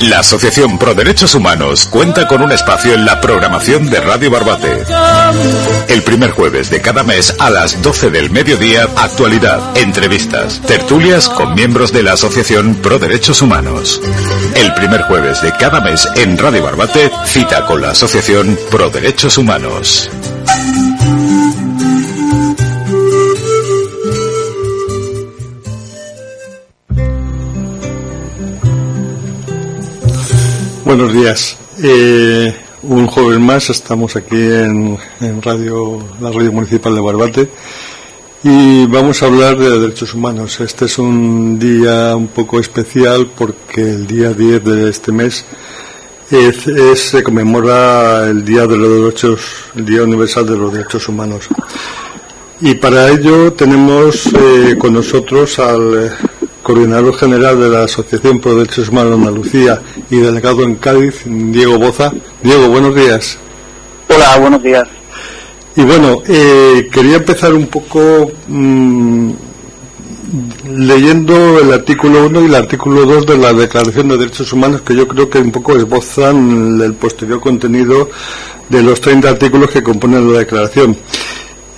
La Asociación Pro Derechos Humanos cuenta con un espacio en la programación de Radio Barbate. El primer jueves de cada mes a las 12 del mediodía, actualidad, entrevistas, tertulias con miembros de la Asociación Pro Derechos Humanos. El primer jueves de cada mes en Radio Barbate, cita con la Asociación Pro Derechos Humanos. Buenos días. Eh, un joven más, estamos aquí en, radio, la radio municipal de Barbate y vamos a hablar de derechos humanos. Este es un día un poco especial porque el día 10 de este mes se conmemora el Día de los Derechos, el Día Universal de los Derechos Humanos. Y para ello tenemos eh, con nosotros al coordinador general de la Asociación Pro Derechos Humanos de Andalucía y delegado en Cádiz, Diego Boza. Diego, buenos días. Hola, buenos días. Y bueno, eh, quería empezar un poco mm, leyendo el artículo 1 y el artículo 2 de la Declaración de Derechos Humanos, que yo creo que un poco esbozan el posterior contenido de los 30 artículos que componen la declaración.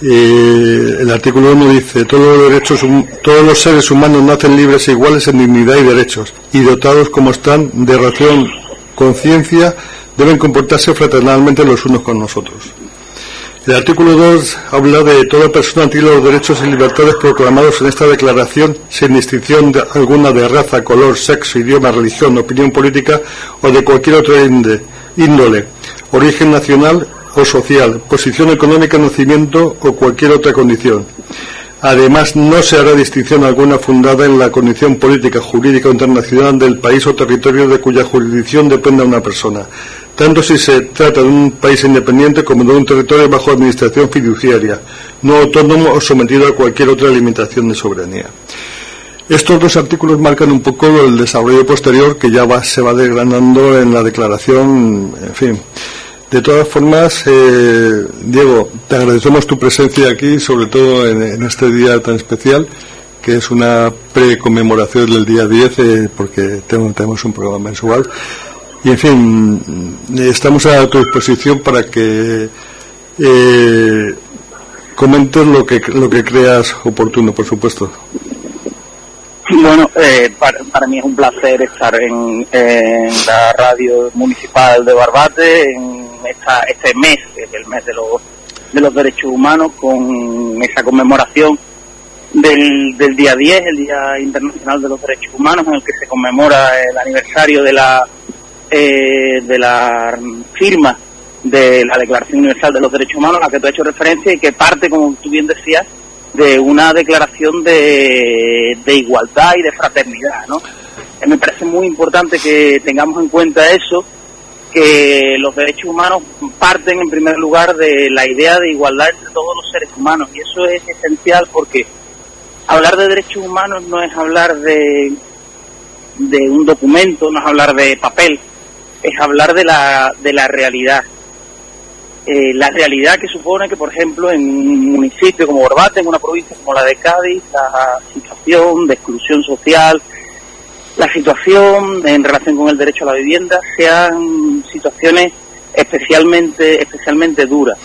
Eh, el artículo 1 dice, todos los, derechos, todos los seres humanos nacen libres e iguales en dignidad y derechos, y dotados como están de razón, conciencia, deben comportarse fraternalmente los unos con nosotros. El artículo 2 habla de toda persona tiene los derechos y libertades proclamados en esta declaración sin distinción alguna de raza, color, sexo, idioma, religión, opinión política o de cualquier otra índole, origen nacional o social, posición económica, nacimiento o cualquier otra condición. Además, no se hará distinción alguna fundada en la condición política, jurídica o internacional del país o territorio de cuya jurisdicción dependa una persona, tanto si se trata de un país independiente como de un territorio bajo administración fiduciaria, no autónomo o sometido a cualquier otra limitación de soberanía. Estos dos artículos marcan un poco el desarrollo posterior que ya se va desgranando en la declaración, en fin. De todas formas, eh, Diego, te agradecemos tu presencia aquí, sobre todo en, este día tan especial, que es una preconmemoración del día 10, eh, porque tenemos, un programa mensual. Y, en fin, estamos a tu disposición para que eh, comentes lo que, lo que creas oportuno, por supuesto. Bueno, eh, para, mí es un placer estar en, la radio municipal de Barbate en este mes, el mes de los, de los derechos humanos, con esa conmemoración del, del día 10, el Día Internacional de los Derechos Humanos, en el que se conmemora el aniversario de la, eh, de la firma de la Declaración Universal de los Derechos Humanos, a la que tú has hecho referencia y que parte, como tú bien decías, de una declaración de, de igualdad y de fraternidad, ¿no? Eh, me parece muy importante que tengamos en cuenta eso, que los derechos humanos parten en primer lugar de la idea de igualdad entre todos los seres humanos. Y eso es esencial porque hablar de derechos humanos no es hablar de, de un documento, no es hablar de papel, es hablar de la, de la realidad. Eh, la realidad que supone que, por ejemplo, en un municipio como Borbate, en una provincia como la de Cádiz, la situación de exclusión social, la situación en relación con el derecho a la vivienda sean situaciones especialmente especialmente duras.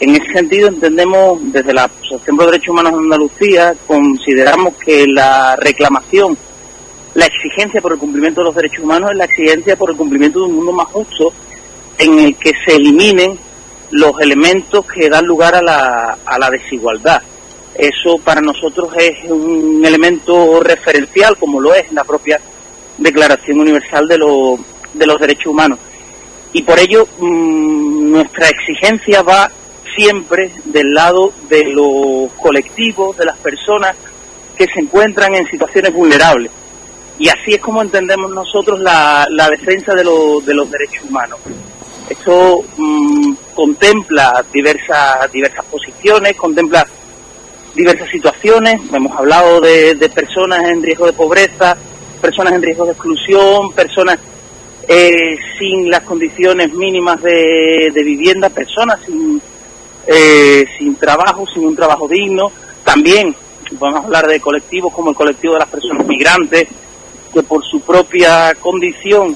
En ese sentido entendemos desde la Asociación de Derechos Humanos de Andalucía consideramos que la reclamación, la exigencia por el cumplimiento de los derechos humanos es la exigencia por el cumplimiento de un mundo más justo en el que se eliminen los elementos que dan lugar a la, a la desigualdad. Eso para nosotros es un elemento referencial, como lo es la propia Declaración Universal de, de los Derechos Humanos. Y por ello mm, nuestra exigencia va siempre del lado de los colectivos, de las personas que se encuentran en situaciones vulnerables. Y así es como entendemos nosotros la, la defensa de, de los derechos humanos. Esto mm, contempla diversas, diversas posiciones, contempla diversas situaciones. Hemos hablado de, de personas en riesgo de pobreza, personas en riesgo de exclusión, personas eh, sin las condiciones mínimas de, de vivienda, personas sin, eh, sin trabajo, sin un trabajo digno. También podemos hablar de colectivos como el colectivo de las personas migrantes, que por su propia condición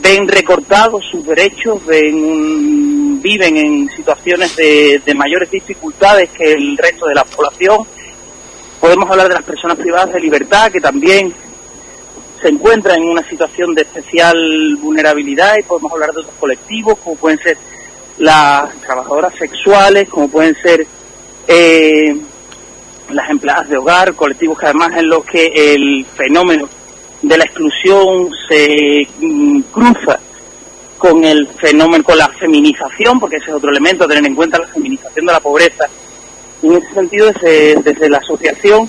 ven recortados sus derechos, ven, viven en situaciones de, de mayores dificultades que el resto de la población. Podemos hablar de las personas privadas de libertad, que también se encuentran en una situación de especial vulnerabilidad y podemos hablar de otros colectivos, como pueden ser las trabajadoras sexuales, como pueden ser eh, las empleadas de hogar, colectivos que además en los que el fenómeno de la exclusión se mm, cruza con el fenómeno, con la feminización, porque ese es otro elemento, tener en cuenta la feminización de la pobreza. Y en ese sentido, desde, desde la asociación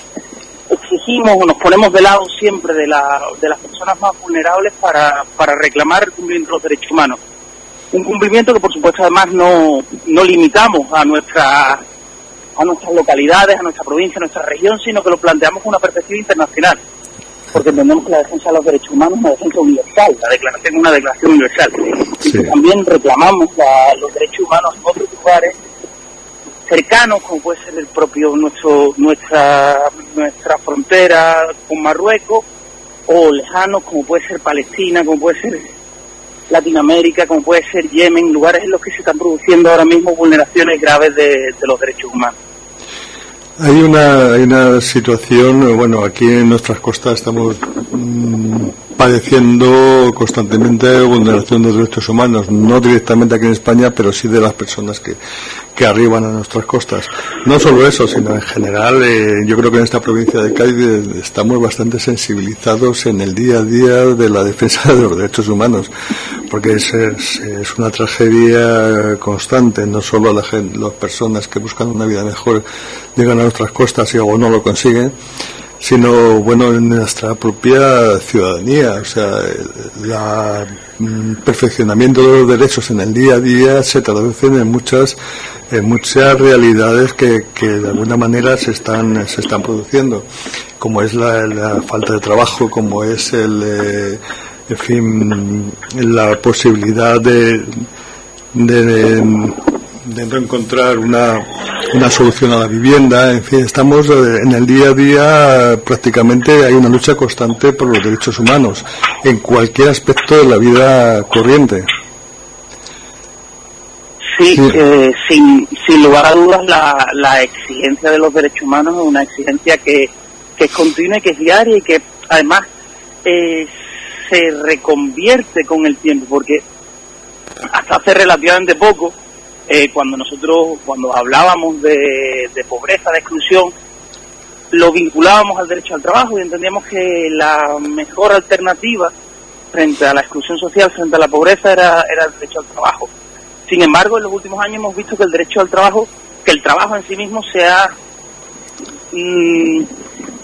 exigimos o nos ponemos de lado siempre de, la, de las personas más vulnerables para, para reclamar el cumplimiento de los derechos humanos. Un cumplimiento que, por supuesto, además no, no limitamos a nuestra a nuestras localidades, a nuestra provincia, a nuestra región, sino que lo planteamos con una perspectiva internacional porque entendemos que la defensa de los derechos humanos es una defensa universal, la declaración es una declaración universal. Y también reclamamos los derechos humanos en otros lugares cercanos, como puede ser el propio nuestro nuestra nuestra frontera con Marruecos, o lejanos, como puede ser Palestina, como puede ser Latinoamérica, como puede ser Yemen, lugares en los que se están produciendo ahora mismo vulneraciones graves de los derechos humanos. Hay una, hay una situación, bueno, aquí en nuestras costas estamos mm, padeciendo constantemente vulneración de derechos humanos, no directamente aquí en España, pero sí de las personas que, que arriban a nuestras costas. No solo eso, sino en general, eh, yo creo que en esta provincia de Cádiz eh, estamos bastante sensibilizados en el día a día de la defensa de los derechos humanos, porque es, es, una tragedia constante, no solo la gente, las personas que buscan una vida mejor llegan a nuestras costas y luego no lo consiguen, sino bueno en nuestra propia ciudadanía o sea el mm, perfeccionamiento de los derechos en el día a día se traducen en muchas en muchas realidades que, que de alguna manera se están se están produciendo como es la, falta de trabajo como es el eh, en fin la posibilidad de, de de no encontrar una, una solución a la vivienda, en fin, estamos eh, en el día a día prácticamente hay una lucha constante por los derechos humanos en cualquier aspecto de la vida corriente. Sí, eh, sin, sin lugar a dudas la, la exigencia de los derechos humanos es una exigencia que, que es continua y que es diaria y que además eh, se reconvierte con el tiempo, porque hasta hace relativamente poco eh, cuando nosotros, cuando hablábamos de, pobreza, de exclusión, lo vinculábamos al derecho al trabajo y entendíamos que la mejor alternativa frente a la exclusión social, frente a la pobreza, era, era el derecho al trabajo. Sin embargo, en los últimos años hemos visto que el derecho al trabajo, que el trabajo en sí mismo se ha, mm,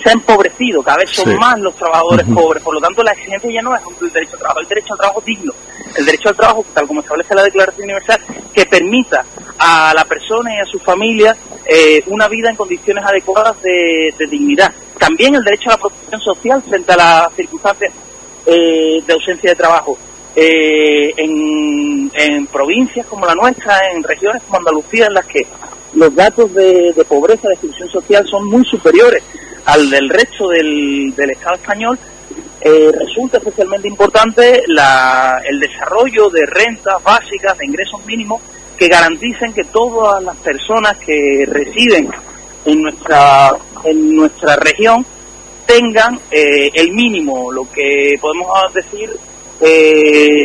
se ha empobrecido, cada vez son más los trabajadores pobres, por lo tanto la exigencia ya no es el derecho al trabajo, el derecho al trabajo digno, el derecho al trabajo, tal como establece la Declaración Universal, que permita a la persona y a su familia eh, una vida en condiciones adecuadas de, dignidad. También el derecho a la protección social frente a las circunstancias eh, de ausencia de trabajo. Eh, en, provincias como la nuestra, en regiones como Andalucía, en las que los datos de, pobreza, de exclusión social son muy superiores al del resto del Estado español, eh, resulta especialmente importante el desarrollo de rentas básicas, de ingresos mínimos, que garanticen que todas las personas que residen en nuestra, en nuestra región tengan eh, el mínimo, lo que podemos decir eh,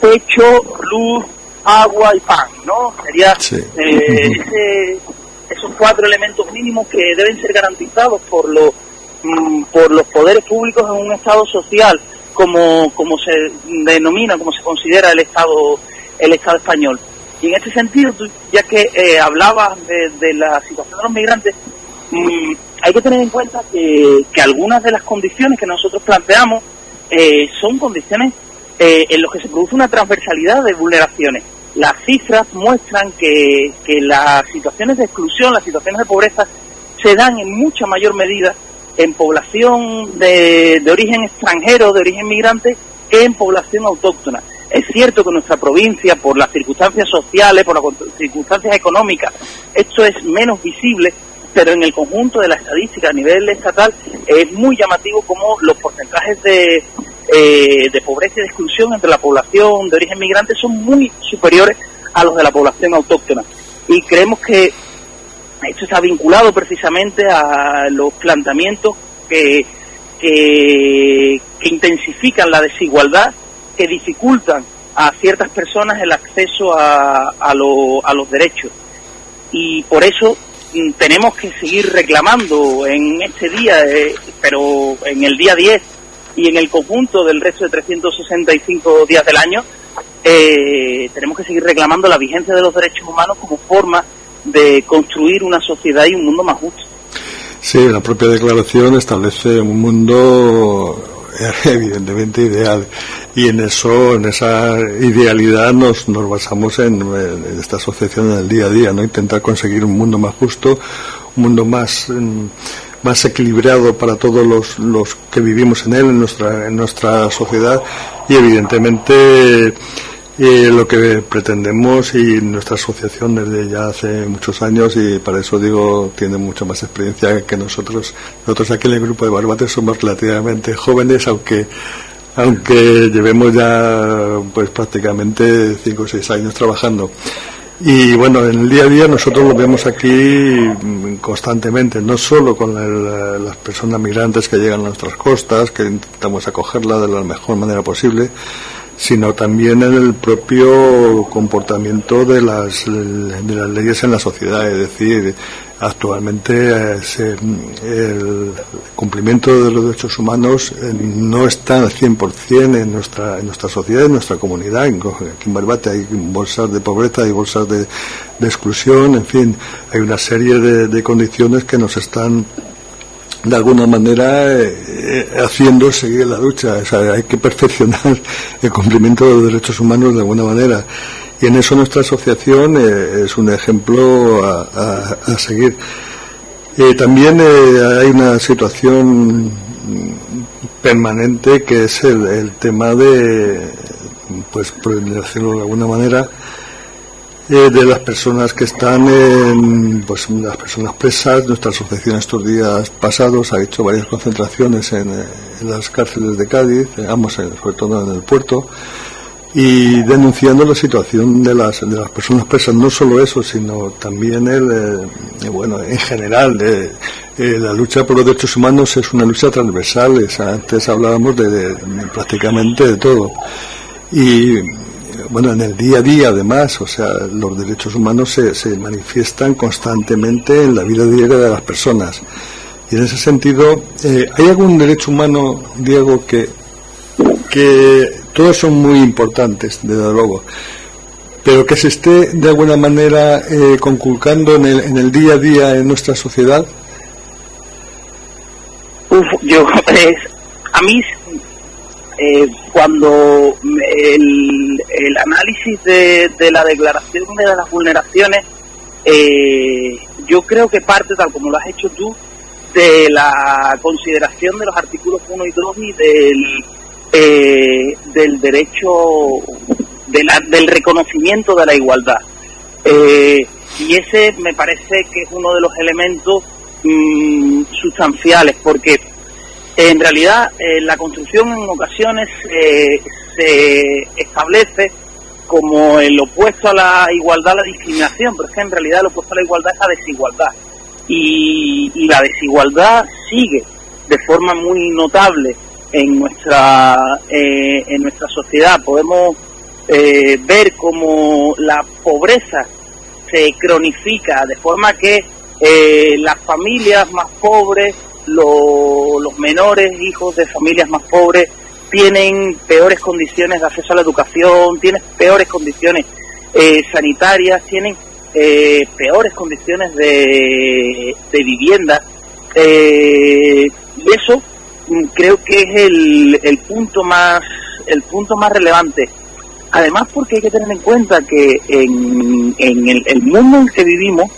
techo, luz, agua y pan, ¿no? Sería esos cuatro elementos mínimos que deben ser garantizados por los Mm, por los poderes públicos en un Estado social, como, como se denomina, como se considera el Estado, el Estado español. Y en ese sentido, ya que eh, hablabas de, la situación de los migrantes, mm, hay que tener en cuenta que, que algunas de las condiciones que nosotros planteamos eh, son condiciones eh, en las que se produce una transversalidad de vulneraciones. Las cifras muestran que, que las situaciones de exclusión, las situaciones de pobreza, se dan en mucha mayor medida en población de, de origen extranjero, de origen migrante, que en población autóctona. Es cierto que nuestra provincia, por las circunstancias sociales, por las circunstancias económicas, esto es menos visible, pero en el conjunto de la estadística a nivel estatal es muy llamativo como los porcentajes de, eh, de pobreza y de exclusión entre la población de origen migrante son muy superiores a los de la población autóctona. Y creemos que esto está vinculado precisamente a los planteamientos que, que, que intensifican la desigualdad, que dificultan a ciertas personas el acceso a, a, lo, a los derechos. Y por eso mm, tenemos que seguir reclamando en este día, eh, pero en el día 10 y en el conjunto del resto de 365 días del año, eh, tenemos que seguir reclamando la vigencia de los derechos humanos como forma de construir una sociedad y un mundo más justo. Sí, la propia declaración establece un mundo evidentemente ideal y en eso en esa idealidad nos, nos basamos en, en, esta asociación en el día a día no intentar conseguir un mundo más justo un mundo más más equilibrado para todos los, los que vivimos en él en nuestra en nuestra sociedad. Y evidentemente y lo que pretendemos y nuestra asociación desde ya hace muchos años y para eso digo tiene mucha más experiencia que nosotros. Nosotros aquí en el grupo de Barbate somos relativamente jóvenes aunque aunque llevemos ya pues prácticamente cinco o seis años trabajando y bueno, en el día a día nosotros lo vemos aquí constantemente, no solo con el, las personas migrantes que llegan a nuestras costas, que intentamos acogerla de la mejor manera posible, sino también en el propio comportamiento de las, de las leyes en la sociedad. Es decir, actualmente eh, el cumplimiento de los derechos humanos eh, no está al 100% en nuestra, en nuestra sociedad, en nuestra comunidad. Aquí en Barbate hay bolsas de pobreza, hay bolsas de, exclusión, en fin, hay una serie de, de condiciones que nos están de alguna manera eh, haciendo seguir la lucha. O sea, hay que perfeccionar el cumplimiento de los derechos humanos de alguna manera. Y en eso nuestra asociación eh, es un ejemplo a, seguir. Eh, también eh, hay una situación permanente que es el, tema de, pues por decirlo de alguna manera, eh, de las personas que están en, pues las personas presas. Nuestra asociación estos días pasados ha hecho varias concentraciones en, en las cárceles de Cádiz, ambos, sobre todo en el puerto, y denunciando la situación de las, de las personas presas. No solo eso, sino también el, eh, bueno, en general, eh, la lucha por los derechos humanos es una lucha transversal. Sea, antes hablábamos de, de, de prácticamente de todo. Y bueno, en el día a día además, o sea, los derechos humanos se, se manifiestan constantemente en la vida diaria de las personas. Y en ese sentido, eh, ¿hay algún derecho humano, Diego, que, que todos son muy importantes, desde luego, pero que se esté de alguna manera eh, conculcando en el, en el día a día en nuestra sociedad? Uf, yo, pues, a mí eh, cuando el, el análisis de, de, la declaración de las vulneraciones, eh, yo creo que parte, tal como lo has hecho tú, de la consideración de los artículos 1 y 2 y del, eh, del derecho, de la, del reconocimiento de la igualdad. Eh, y ese me parece que es uno de los elementos mmm, sustanciales, porque en realidad, eh, la construcción en ocasiones eh, se establece como el opuesto a la igualdad, la discriminación, pero es que en realidad el opuesto a la igualdad es la desigualdad. Y, y la desigualdad sigue de forma muy notable en nuestra, eh, en nuestra sociedad. Podemos eh, ver cómo la pobreza se cronifica de forma que eh, las familias más pobres lo, los menores hijos de familias más pobres tienen peores condiciones de acceso a la educación, tienen peores condiciones eh, sanitarias, tienen eh, peores condiciones de, de vivienda. Eh, y eso creo que es el, el punto más el punto más relevante. Además, porque hay que tener en cuenta que en, en el, mundo en que vivimos,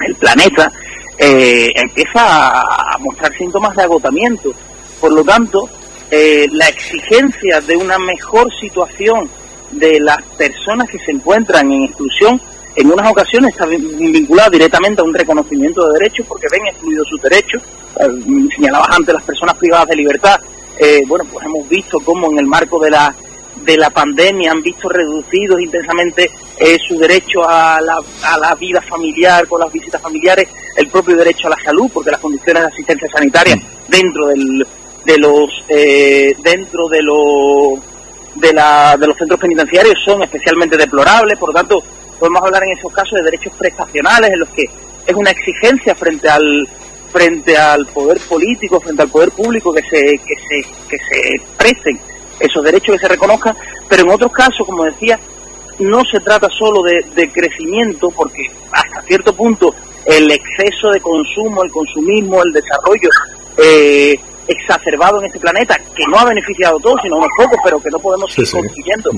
el planeta, eh, empieza a mostrar síntomas de agotamiento. Por lo tanto, eh, la exigencia de una mejor situación de las personas que se encuentran en exclusión en unas ocasiones está vinculada directamente a un reconocimiento de derechos porque ven excluidos sus derechos. Eh, señalabas antes las personas privadas de libertad. Eh, bueno, pues hemos visto cómo en el marco de la de la pandemia han visto reducidos intensamente eh, su derecho a la, a la vida familiar, con las visitas familiares, el propio derecho a la salud, porque las condiciones de asistencia sanitaria dentro del, de los eh, dentro de los de, la, de los centros penitenciarios son especialmente deplorables, por lo tanto podemos hablar en esos casos de derechos prestacionales en los que es una exigencia frente al frente al poder político, frente al poder público que se que se que se presten esos derechos que se reconozcan, pero en otros casos, como decía, no se trata solo de, de crecimiento, porque hasta cierto punto el exceso de consumo, el consumismo, el desarrollo eh, exacerbado en este planeta, que no ha beneficiado a todos, sino a unos pocos, pero que no podemos seguir consiguiendo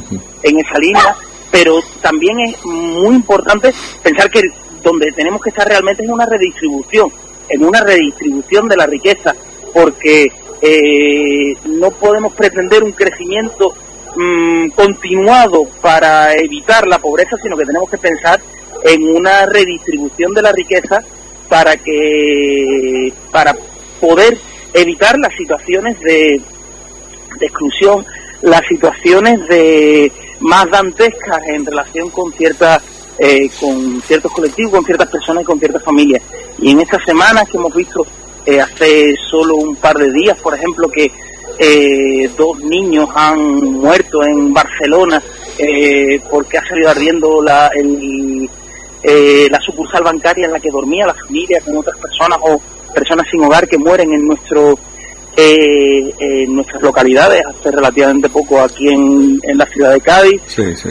en esa línea, pero también es muy importante pensar que donde tenemos que estar realmente es en una redistribución, en una redistribución de la riqueza, porque eh, no podemos pretender un crecimiento mm, continuado para evitar la pobreza, sino que tenemos que pensar en una redistribución de la riqueza para que para poder evitar las situaciones de, de exclusión, las situaciones de más dantescas en relación con ciertas eh, con ciertos colectivos, con ciertas personas y con ciertas familias. Y en estas semanas que hemos visto eh, hace solo un par de días, por ejemplo, que eh, dos niños han muerto en Barcelona porque ha salido ardiendo la, el, la sucursal bancaria en la que dormía la familia con otras personas o personas sin hogar que mueren en nuestro eh, en nuestras localidades, hace relativamente poco aquí en, en la ciudad de Cádiz,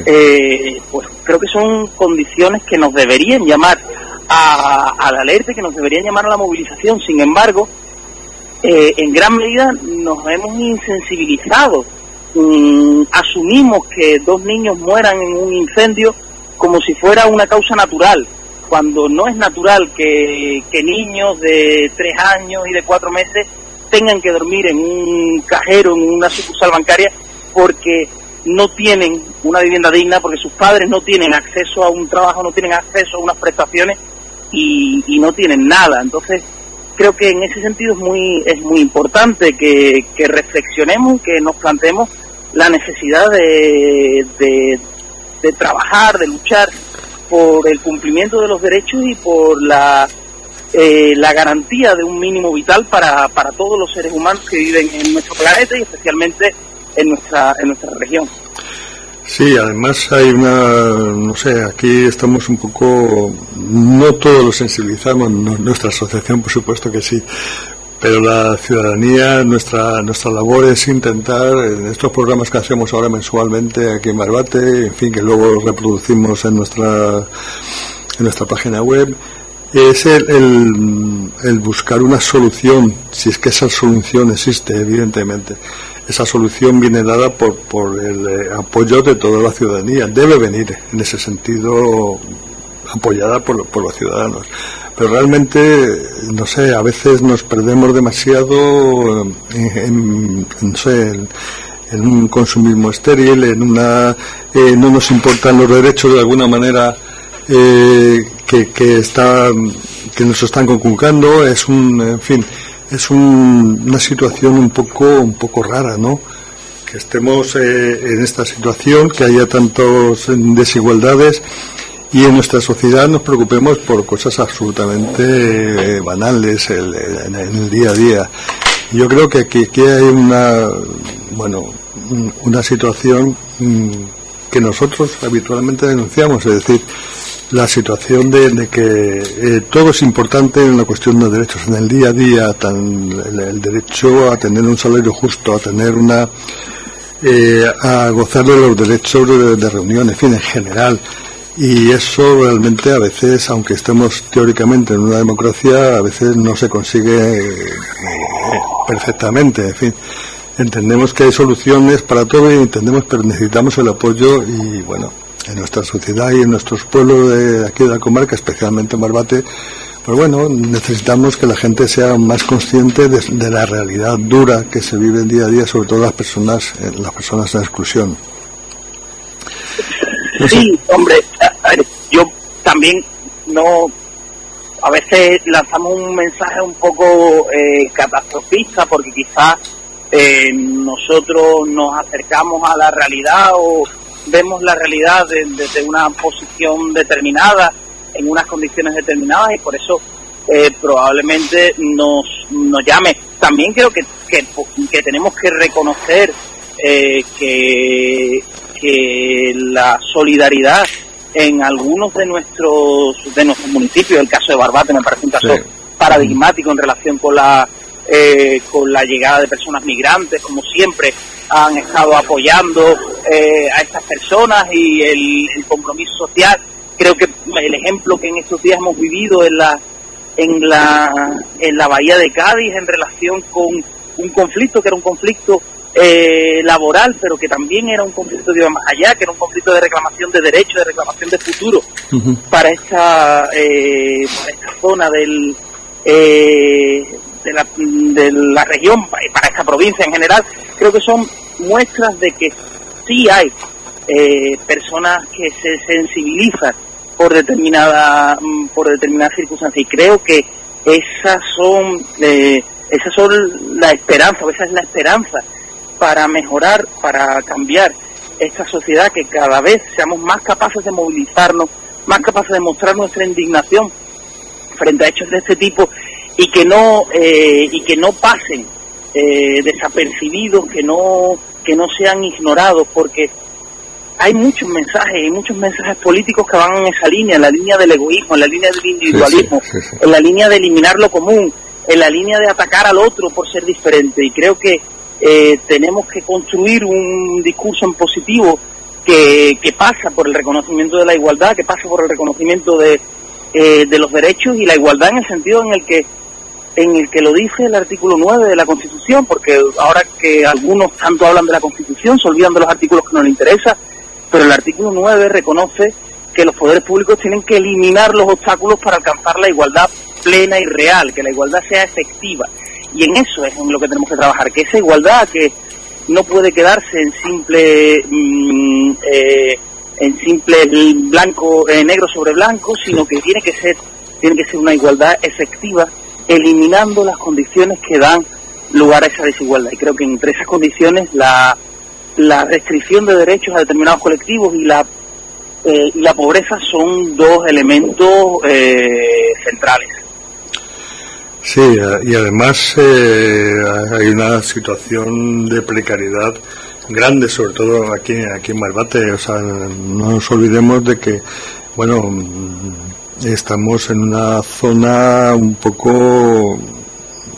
eh, pues creo que son condiciones que nos deberían llamar a, la alerta, que nos deberían llamar a la movilización. Sin embargo, eh, en gran medida nos hemos insensibilizado. Mm, asumimos que dos niños mueran en un incendio como si fuera una causa natural, cuando no es natural que, que niños de tres años y de cuatro meses tengan que dormir en un cajero, en una sucursal bancaria, porque no tienen una vivienda digna, porque sus padres no tienen acceso a un trabajo, no tienen acceso a unas prestaciones y, no tienen nada. Entonces, creo que en ese sentido es muy, es muy importante que, reflexionemos, que nos planteemos la necesidad de, de trabajar, de luchar por el cumplimiento de los derechos y por la eh, la garantía de un mínimo vital para, para todos los seres humanos que viven en nuestro planeta y especialmente en nuestra, en nuestra región. Sí, además hay una, no sé, aquí estamos un poco, no todos lo sensibilizamos, nuestra asociación por supuesto que sí, pero la ciudadanía, nuestra, nuestra labor es intentar, en estos programas que hacemos ahora mensualmente aquí en Barbate, en fin, que luego reproducimos en nuestra, en nuestra página web, es el, el, buscar una solución, si es que esa solución existe, evidentemente. Esa solución viene dada por, por el eh, apoyo de toda la ciudadanía. Debe venir, en ese sentido, apoyada por, por los ciudadanos. Pero realmente, no sé, a veces nos perdemos demasiado en, no sé, en, un consumismo estéril, en una. Eh, no nos importan los derechos de alguna manera eh, que, que, está, que nos están conculcando, es un, en fin, es una situación un poco, un poco rara, ¿no? Que estemos eh, en esta situación, que haya tantas desigualdades y en nuestra sociedad nos preocupemos por cosas absolutamente eh, banales en el día a día. Yo creo que aquí, hay una, bueno, una situación mm, que nosotros habitualmente denunciamos, es decir, la situación de, que eh, todo es importante en la cuestión de derechos en el día a día, tan, el, derecho a tener un salario justo, a tener una eh, a gozar de los derechos de, reunión, en fin, en general. y eso realmente a veces, aunque estemos teóricamente en una democracia, a veces no se consigue eh, perfectamente. En fin, entendemos que hay soluciones para todo y entendemos, pero necesitamos el apoyo y bueno, en nuestra sociedad y en nuestros pueblos de aquí de la comarca, especialmente en Barbate, pues bueno, necesitamos que la gente sea más consciente de, la realidad dura que se vive día a día, sobre todo las personas, eh, las personas en exclusión. Sí, hombre, yo también no, a veces lanzamos un mensaje un poco eh, catastrofista porque quizás eh, nosotros nos acercamos a la realidad o vemos la realidad desde una posición determinada, en unas condiciones determinadas y por eso eh, probablemente nos, nos llame. También creo que, que, tenemos que reconocer que que la solidaridad en algunos de nuestros de nuestros municipios, el caso de Barbate me parece un caso paradigmático en relación con la eh, con la llegada de personas migrantes, como siempre han estado apoyando eh, a estas personas y el, compromiso social. Creo que el ejemplo que en estos días hemos vivido en la en la en la bahía de Cádiz en relación con un conflicto que era un conflicto eh, laboral, pero que también era un conflicto de más allá, que era un conflicto de reclamación de derechos, de reclamación de futuro para esta eh, para esta zona del eh, de, la, de la región, para esta provincia en general, creo que son muestras de que sí hay personas que se sensibilizan por determinada mm, por determinadas circunstancias. Y creo que esas son esas son la esperanza, esa es la esperanza para mejorar, para cambiar esta sociedad, que cada vez seamos más capaces de movilizarnos, más capaces de mostrar nuestra indignación frente a hechos de este tipo y que no eh, y que no pasen eh, desapercibidos, que no que no sean ignorados, porque hay muchos mensajes, hay muchos mensajes políticos que van en esa línea, en la línea del egoísmo, en la línea del individualismo, en la línea de eliminar lo común, en la línea de atacar al otro por ser diferente. Y creo que eh, tenemos que construir un discurso en positivo que, pasa por el reconocimiento de la igualdad, que pasa por el reconocimiento de, eh, de los derechos y la igualdad en el sentido en el que en el que lo dice el artículo 9 de la Constitución, porque ahora que algunos tanto hablan de la Constitución, se olvidan de los artículos que no les interesa, pero el artículo 9 reconoce que los poderes públicos tienen que eliminar los obstáculos para alcanzar la igualdad plena y real, que la igualdad sea efectiva. Y en eso es en lo que tenemos que trabajar, que esa igualdad que no puede quedarse en simple mm, eh, en simple blanco eh, negro sobre blanco, sino que tiene que ser tiene que ser una igualdad efectiva, eliminando las condiciones que dan lugar a esa desigualdad. Y creo que entre esas condiciones la, la restricción de derechos a determinados colectivos y la eh, y la pobreza son dos elementos centrales. Sí, y además eh, hay una situación de precariedad grande, sobre todo aquí, aquí en Malbate. O sea, no nos olvidemos de que, bueno, estamos en una zona un poco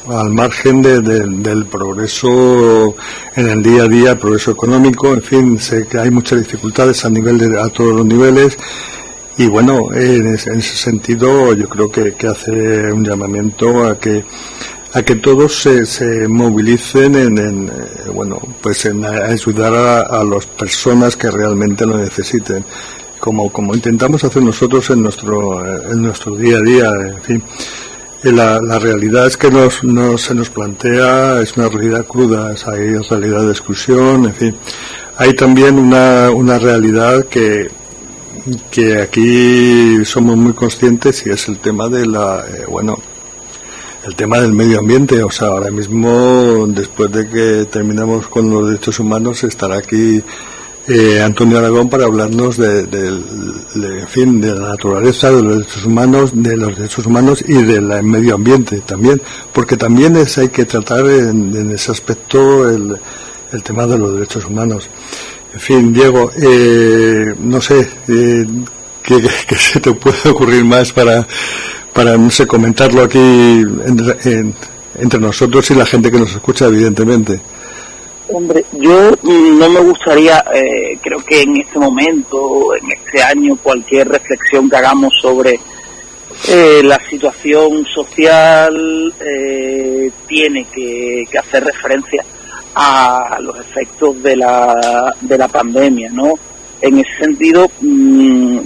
al margen del progreso en el día a día, el progreso económico, en fin, sé que hay muchas dificultades a nivel de, a todos los niveles. Y bueno, en ese, sentido yo creo que, que, hace un llamamiento a que a que todos se, se movilicen en, eh, bueno pues en ayudar a, las personas que realmente lo necesiten como como intentamos hacer nosotros en nuestro en nuestro día a día en fin eh, la, la realidad es que nos, nos, se nos plantea es una realidad cruda hay realidad de exclusión en fin hay también una, una realidad que que aquí somos muy conscientes y es el tema de la, eh, bueno, el tema del medio ambiente. O sea, ahora mismo, después de que terminamos con los derechos humanos, estará aquí eh, Antonio Aragón para hablarnos de, fin, de la naturaleza, de los derechos humanos, de los derechos humanos y del medio ambiente también, porque también es, hay que tratar en, ese aspecto el, el tema de los derechos humanos. En fin, Diego, eh, no sé, eh, ¿qué, se te puede ocurrir más para, para no sé, comentarlo aquí entre, nosotros y la gente que nos escucha, evidentemente? Hombre, yo no me gustaría, eh, creo que en este momento, en este año, cualquier reflexión que hagamos sobre eh, la situación social eh, tiene que, hacer referencia a los efectos de la, de la pandemia, ¿no? En ese sentido, mm,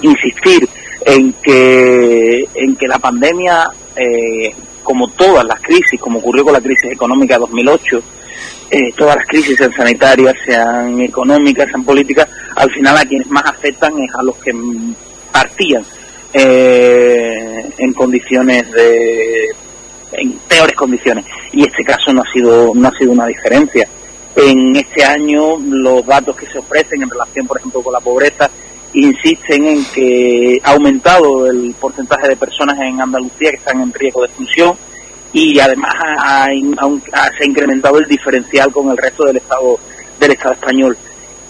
insistir en que, en que la pandemia, como todas las crisis, como ocurrió con la crisis económica de 2008, eh, todas las crisis, sean sanitarias, sean económicas, sean políticas, al final a quienes más afectan es a los que partían eh, en condiciones de en peores condiciones. Y este caso no ha sido no ha sido una diferencia. En este año los datos que se ofrecen en relación por ejemplo con la pobreza insisten en que ha aumentado el porcentaje de personas en Andalucía que están en riesgo de exclusión y además se ha incrementado el diferencial con el resto del Estado del Estado español.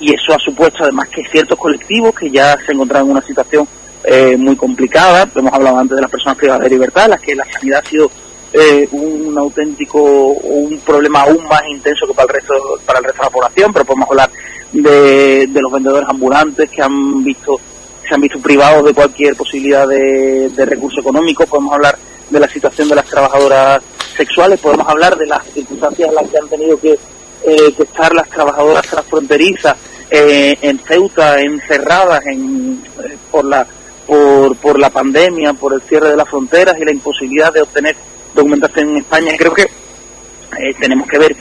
Y eso ha supuesto además que ciertos colectivos que ya se encontraban en una situación eh, muy complicada, hemos hablado antes de las personas privadas de libertad, las que la sanidad ha sido eh, un auténtico un problema aún más intenso que para el resto para el resto de la población, pero podemos hablar de, los vendedores ambulantes que han visto se han visto privados de cualquier posibilidad de, de recurso económico, podemos hablar de la situación de las trabajadoras sexuales, podemos hablar de las circunstancias en las que han tenido que, eh, estar las trabajadoras transfronterizas eh, en Ceuta, encerradas en, eh, por, la, por, por la pandemia, por el cierre de las fronteras y la imposibilidad de obtener documentación en España. Creo que tenemos que ver,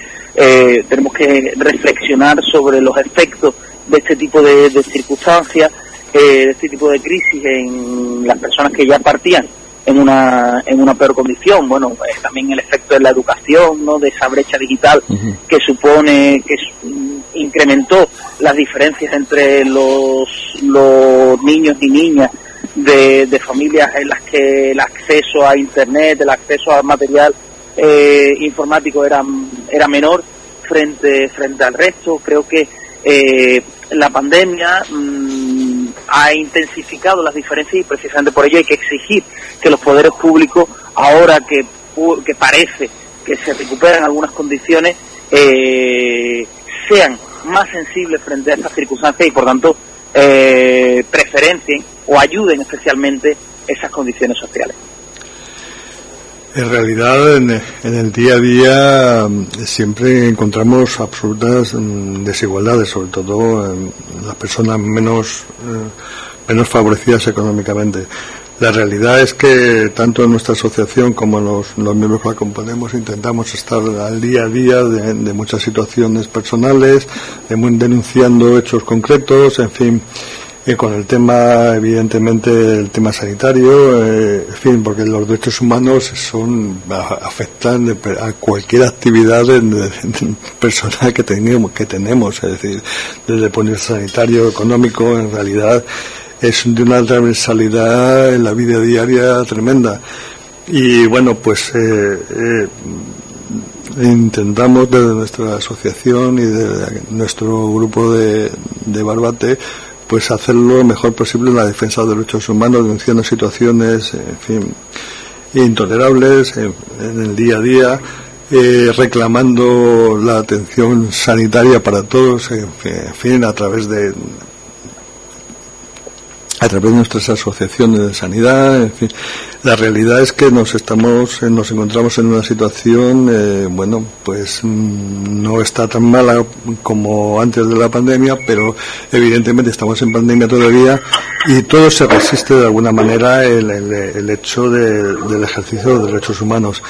tenemos que reflexionar sobre los efectos de este tipo de, de circunstancias, de este tipo de crisis en las personas que ya partían en una, en una peor condición. Bueno, también el efecto de la educación, ¿no? de esa brecha digital que supone, que incrementó las diferencias entre los, los niños y niñas de, de familias en las que el acceso a Internet, el acceso al material eh, informático era, era menor frente, frente al resto. Creo que eh, la pandemia mm, ha intensificado las diferencias y precisamente por ello hay que exigir que los poderes públicos, ahora que, que parece que se recuperan algunas condiciones, eh, sean más sensibles frente a estas circunstancias y por tanto eh, preferencien o ayuden especialmente esas condiciones sociales. En realidad, en, el día a día mm, siempre encontramos absolutas mm, desigualdades, sobre todo en las personas menos, eh, menos favorecidas económicamente. La realidad es que tanto en nuestra asociación como los, los miembros que la componemos intentamos estar al día a día de, de muchas situaciones personales, denunciando hechos concretos, en fin y con el tema, evidentemente, el tema sanitario, eh, en fin, porque los derechos humanos son afectan a cualquier actividad personal que tenemos, que tenemos, es decir, desde el punto sanitario, económico, en realidad es de una transversalidad en la vida diaria tremenda. Y bueno, pues eh, eh, intentamos desde nuestra asociación y de nuestro grupo de, de Barbate pues hacerlo lo mejor posible en la defensa de los derechos humanos, denunciando situaciones, en fin, intolerables en, el día a día, eh, reclamando la atención sanitaria para todos, en fin, a través de a través de nuestras asociaciones de sanidad, en fin. La realidad es que nos estamos, eh, nos encontramos en una situación, eh, bueno, pues mm, no está tan mala como antes de la pandemia, pero evidentemente estamos en pandemia todavía y todo se resiste de alguna manera el, hecho del ejercicio de derechos humanos.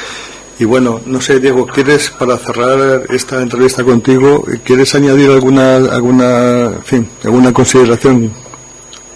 Y bueno, no sé, Diego, ¿quieres, para cerrar esta entrevista contigo, ¿quieres añadir alguna, alguna, fin, alguna consideración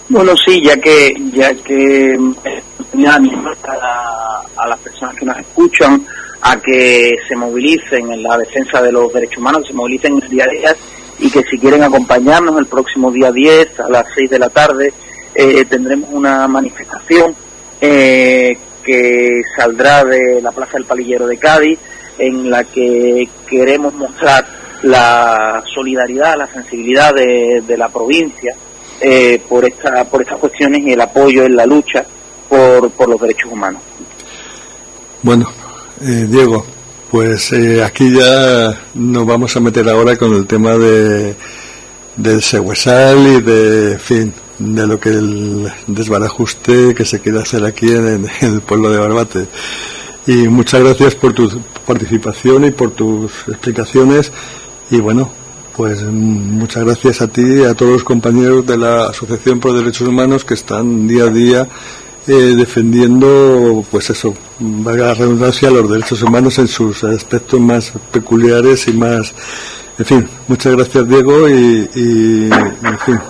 bueno, sí, ya que ya que eh, a, a las personas que nos escuchan a que se movilicen en la defensa de los derechos humanos, que se movilicen en el día a día y que si quieren acompañarnos el próximo día 10 a las 6 de la tarde eh, tendremos una manifestación eh, que saldrá de la Plaza del Palillero de Cádiz en la que queremos mostrar la solidaridad, la sensibilidad de, de la provincia eh, por, esta, por estas cuestiones y el apoyo en la lucha por, por los derechos humanos. Bueno, eh, Diego, Pues eh, aquí ya nos vamos a meter ahora con el tema de del Seguesal y de, fin, de lo que el desbarajuste que se quiere hacer aquí en, el pueblo de Barbate. Y muchas gracias por tu participación y por tus explicaciones. Y bueno, pues muchas gracias a ti y a todos los compañeros de la Asociación por Derechos Humanos que están día a día eh, defendiendo, pues eso, valga la redundancia, los derechos humanos en sus aspectos más peculiares y más en fin, muchas gracias Diego y, en fin,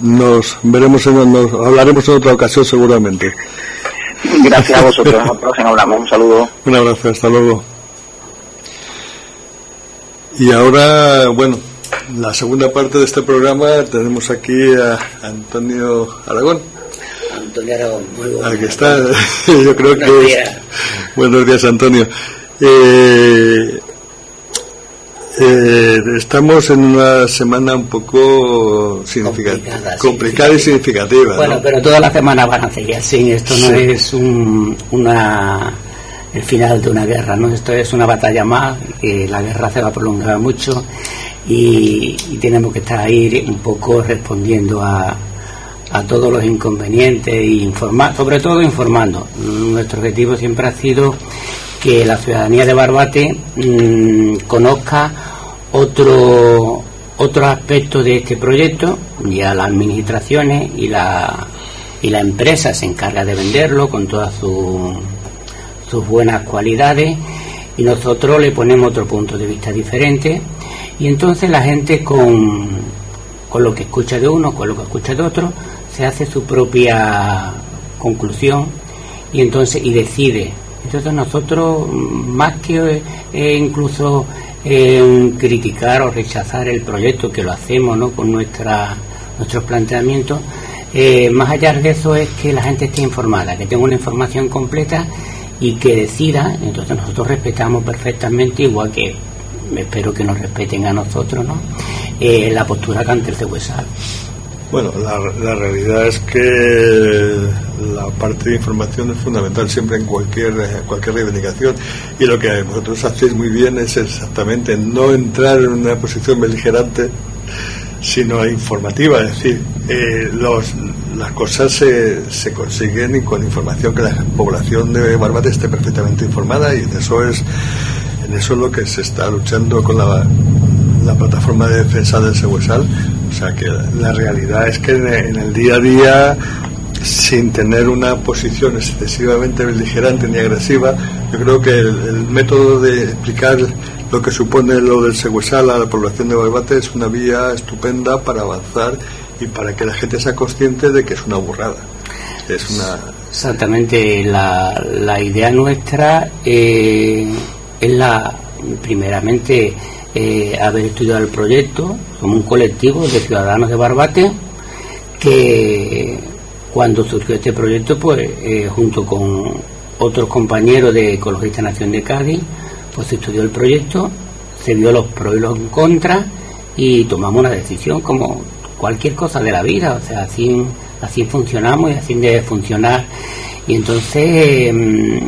nos veremos, en, nos hablaremos en otra ocasión seguramente. Gracias a vosotros, próxima hablamos, un saludo. Un abrazo, hasta luego. Y ahora, bueno, la segunda parte de este programa tenemos aquí a Antonio Aragón. Antonio Aragón, muy bueno. Aquí está, yo creo que... Buenos días, Antonio. Eh, eh, estamos en una semana un poco significativa, complicada, y significativa. Bueno, pero todas las semanas van a seguir así. Esto no es un, una el final de una guerra, ¿no? Esto es una batalla más, que la guerra se va a prolongar mucho y, tenemos que estar ahí un poco respondiendo a, a todos los inconvenientes e informar, sobre todo informando. Nuestro objetivo siempre ha sido que la ciudadanía de Barbate mm, conozca otro otro aspecto de este proyecto, ya las administraciones y la, y la empresa se encarga de venderlo con todas sus buenas cualidades y nosotros le ponemos otro punto de vista diferente y entonces la gente con, con lo que escucha de uno, con lo que escucha de otro, se hace su propia conclusión y entonces y decide entonces nosotros, más que eh, incluso criticar o rechazar el proyecto, que lo hacemos ¿no? con nuestra, nuestros planteamientos, eh, más allá de eso es que la gente esté informada, que tenga una información completa y que decida, entonces nosotros respetamos perfectamente, igual que espero que nos respeten a nosotros, ¿no? la postura que ante el CEUESAL. Bueno, la, la, realidad es que la parte de información es fundamental siempre en cualquier, cualquier reivindicación y lo que vosotros hacéis muy bien es exactamente no entrar en una posición beligerante sino informativa, es decir, eh, los, las cosas se, se consiguen con información que la población de Barbate esté perfectamente informada y eso es en eso es lo que se está luchando con la, la plataforma de defensa del Seguesal o sea que la realidad es que en el día a día, sin tener una posición excesivamente beligerante ni agresiva, yo creo que el, método de explicar lo que supone lo del Seguesal a la población de Barbate es una vía estupenda para avanzar y para que la gente sea consciente de que es una burrada. Es una... Exactamente, la, la idea nuestra eh, es la, primeramente, eh, haber estudiado el proyecto. Somos un colectivo de ciudadanos de Barbate que cuando surgió este proyecto, pues eh, junto con otros compañeros de Ecologista Nación de Cádiz, pues estudió el proyecto, se vio los pros y los contras y tomamos una decisión como cualquier cosa de la vida, o sea, así, así funcionamos y así debe funcionar. Y entonces mm,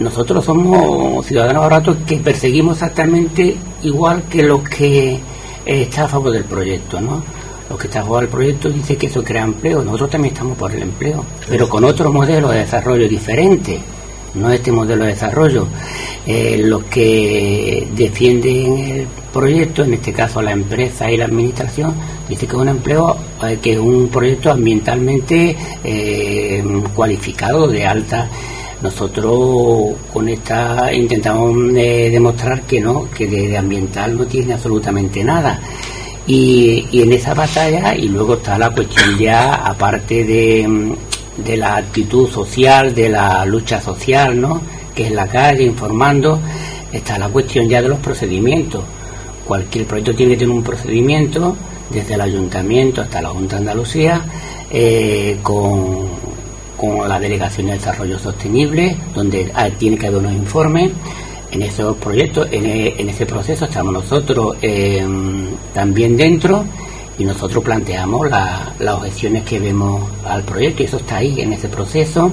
nosotros somos ciudadanos baratos que perseguimos exactamente igual que los que eh, están a favor del proyecto, ¿no? Los que están a favor del proyecto dicen que eso crea empleo, nosotros también estamos por el empleo, pero con otro modelo de desarrollo diferente, no este modelo de desarrollo. Eh, los que defienden el proyecto, en este caso la empresa y la administración, dicen que es un empleo, eh, que es un proyecto ambientalmente cualificado de alta nosotros con esta intentamos eh, demostrar que no, que de, ambiental no tiene absolutamente nada. Y, en esa batalla, y luego está la cuestión ya, aparte de, de la actitud social, de la lucha social, ¿no? que es la calle, informando, está la cuestión ya de los procedimientos. Cualquier proyecto tiene que tener un procedimiento, desde el ayuntamiento hasta la Junta de Andalucía, eh, con con la Delegación de Desarrollo Sostenible, donde tiene que haber unos informes. En esos proyectos, en, e, ese proceso estamos nosotros em, también dentro y nosotros planteamos las objeciones que vemos al proyecto y eso está ahí en ese proceso.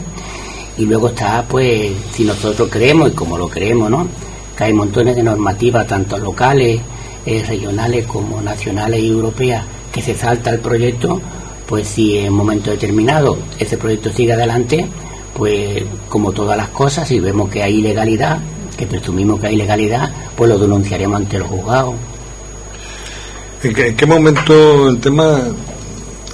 Y luego está, pues, si nosotros creemos, y como lo creemos, ¿no? que hay montones de normativas, tanto locales, eh, regionales como nacionales y europeas, que se salta el proyecto, pues si en un momento determinado ese proyecto sigue adelante, pues como todas las cosas, si vemos que hay ilegalidad, que presumimos que hay ilegalidad, pues lo denunciaremos ante los juzgados. ¿En qué, momento el tema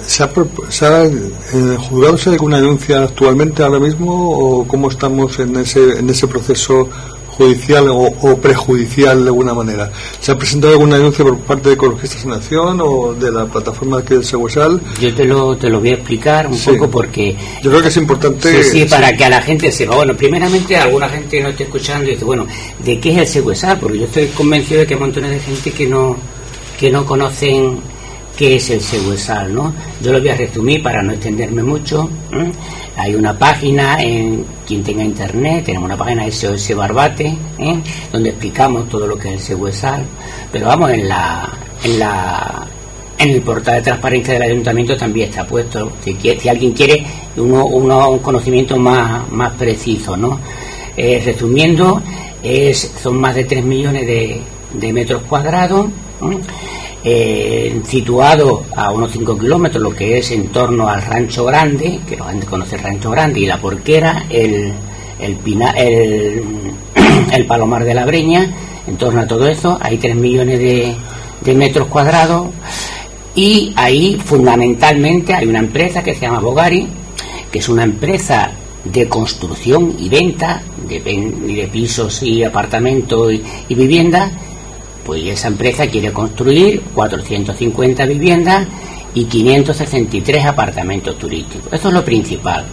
¿Se ha, se ¿En el juzgado alguna denuncia actualmente ahora mismo o cómo estamos en ese, en ese proceso judicial o, prejudicial de alguna manera. ¿Se ha presentado alguna denuncia por parte de Ecologistas en Acción o de la plataforma aquí del Seguesal? Yo te lo, te lo voy a explicar un poco porque... Yo creo que es importante... Sí, sí, para que a la gente sepa. Bueno, primeramente alguna gente no esté escuchando y dice, bueno, ¿de qué es el Seguesal? Porque yo estoy convencido de que hay montones de gente que no, que no conocen qué es el Seguesal, ¿no? Yo lo voy a resumir para no extenderme mucho. Hay una página, en quien tenga internet, tenemos una página SOS Barbate, ¿eh? donde explicamos todo lo que es el Seguesal, pero vamos, en la, en la en el portal de transparencia del ayuntamiento también está puesto, si, si alguien quiere uno, uno, un conocimiento más, más preciso, ¿no? Eh, resumiendo, es, son más de 3 millones de, de metros cuadrados, eh, situado a unos 5 kilómetros, lo que es en torno al Rancho Grande, que la gente conoce el Rancho Grande, y la Porquera, el, el, el, Palomar de la Breña, en torno a todo eso, hay 3 millones de, de metros cuadrados, y ahí fundamentalmente hay una empresa que se llama Bogari, que es una empresa de construcción y venta de, de pisos y apartamentos y, y viviendas pues esa empresa quiere construir 450 viviendas y 563 apartamentos turísticos. Eso es lo principal.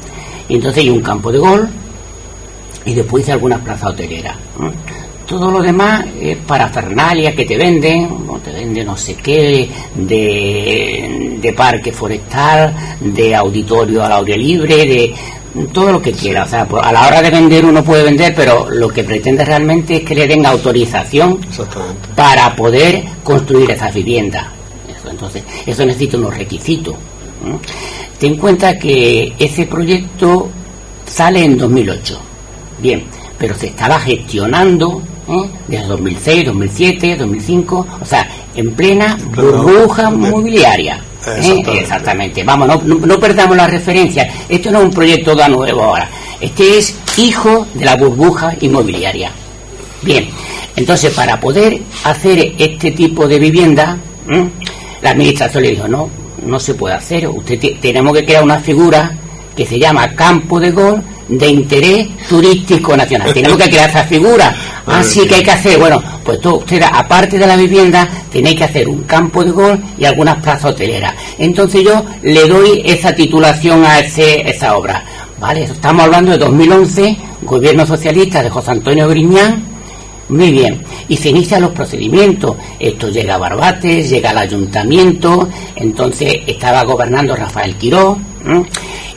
Y entonces hay un campo de gol y después hay algunas plazas hoteleras. Todo lo demás es para Fernalia que te venden, te venden no sé qué, de, de parque forestal, de auditorio al aire libre, de, todo lo que quiera. O sea, pues, a la hora de vender uno puede vender, pero lo que pretende realmente es que le den autorización para poder construir esas viviendas. entonces, eso necesita unos requisitos. Ten en cuenta que ese proyecto sale en 2008. Bien, pero se estaba gestionando ¿eh? desde 2006, 2007, 2005, o sea, en plena burbuja ¿Eh? Exactamente. Vamos, no, perdamos la referencia. Esto no es un proyecto de nuevo ahora. Este es hijo de la burbuja inmobiliaria. Bien, entonces para poder hacer este tipo de vivienda, la administración le dijo, no, no se puede hacer. Usted tenemos que crear una figura que se llama campo de gol de interés turístico nacional. Tenemos que crear esa figura. Así que hay que hacer, bueno, pues todo, usted, aparte de la vivienda, tenéis que hacer un campo de gol y algunas plazas hoteleras. Entonces yo le doy esa titulación a ese, esa obra. Vale, estamos hablando de 2011, gobierno socialista de José Antonio Griñán. Muy bien, y se inician los procedimientos. Esto llega a Barbates, llega al ayuntamiento, entonces estaba gobernando Rafael Quiró,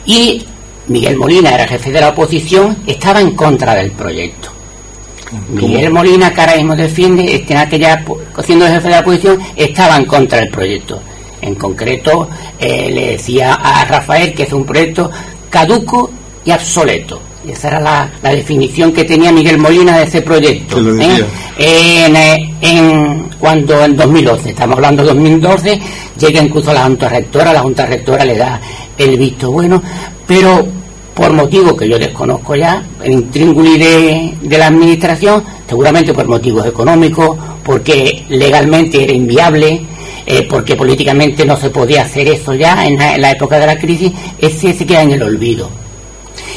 y Miguel Molina era jefe de la oposición, estaba en contra del proyecto. Miguel Molina, que ahora mismo defiende, este, en aquella, siendo jefe de la oposición, estaba en contra del proyecto. En concreto, eh, le decía a Rafael que es un proyecto caduco y obsoleto. Y esa era la, definición que tenía Miguel Molina de ese proyecto. ¿eh? Eh, en, cuando en 2011, estamos hablando de 2012, llega incluso a la Junta Rectora, la Junta Rectora le da el visto bueno, pero por motivos que yo desconozco ya, el intríngulis de, de la administración, seguramente por motivos económicos, porque legalmente era inviable, eh, porque políticamente no se podía hacer eso ya en la, época de la crisis, ese se queda en el olvido.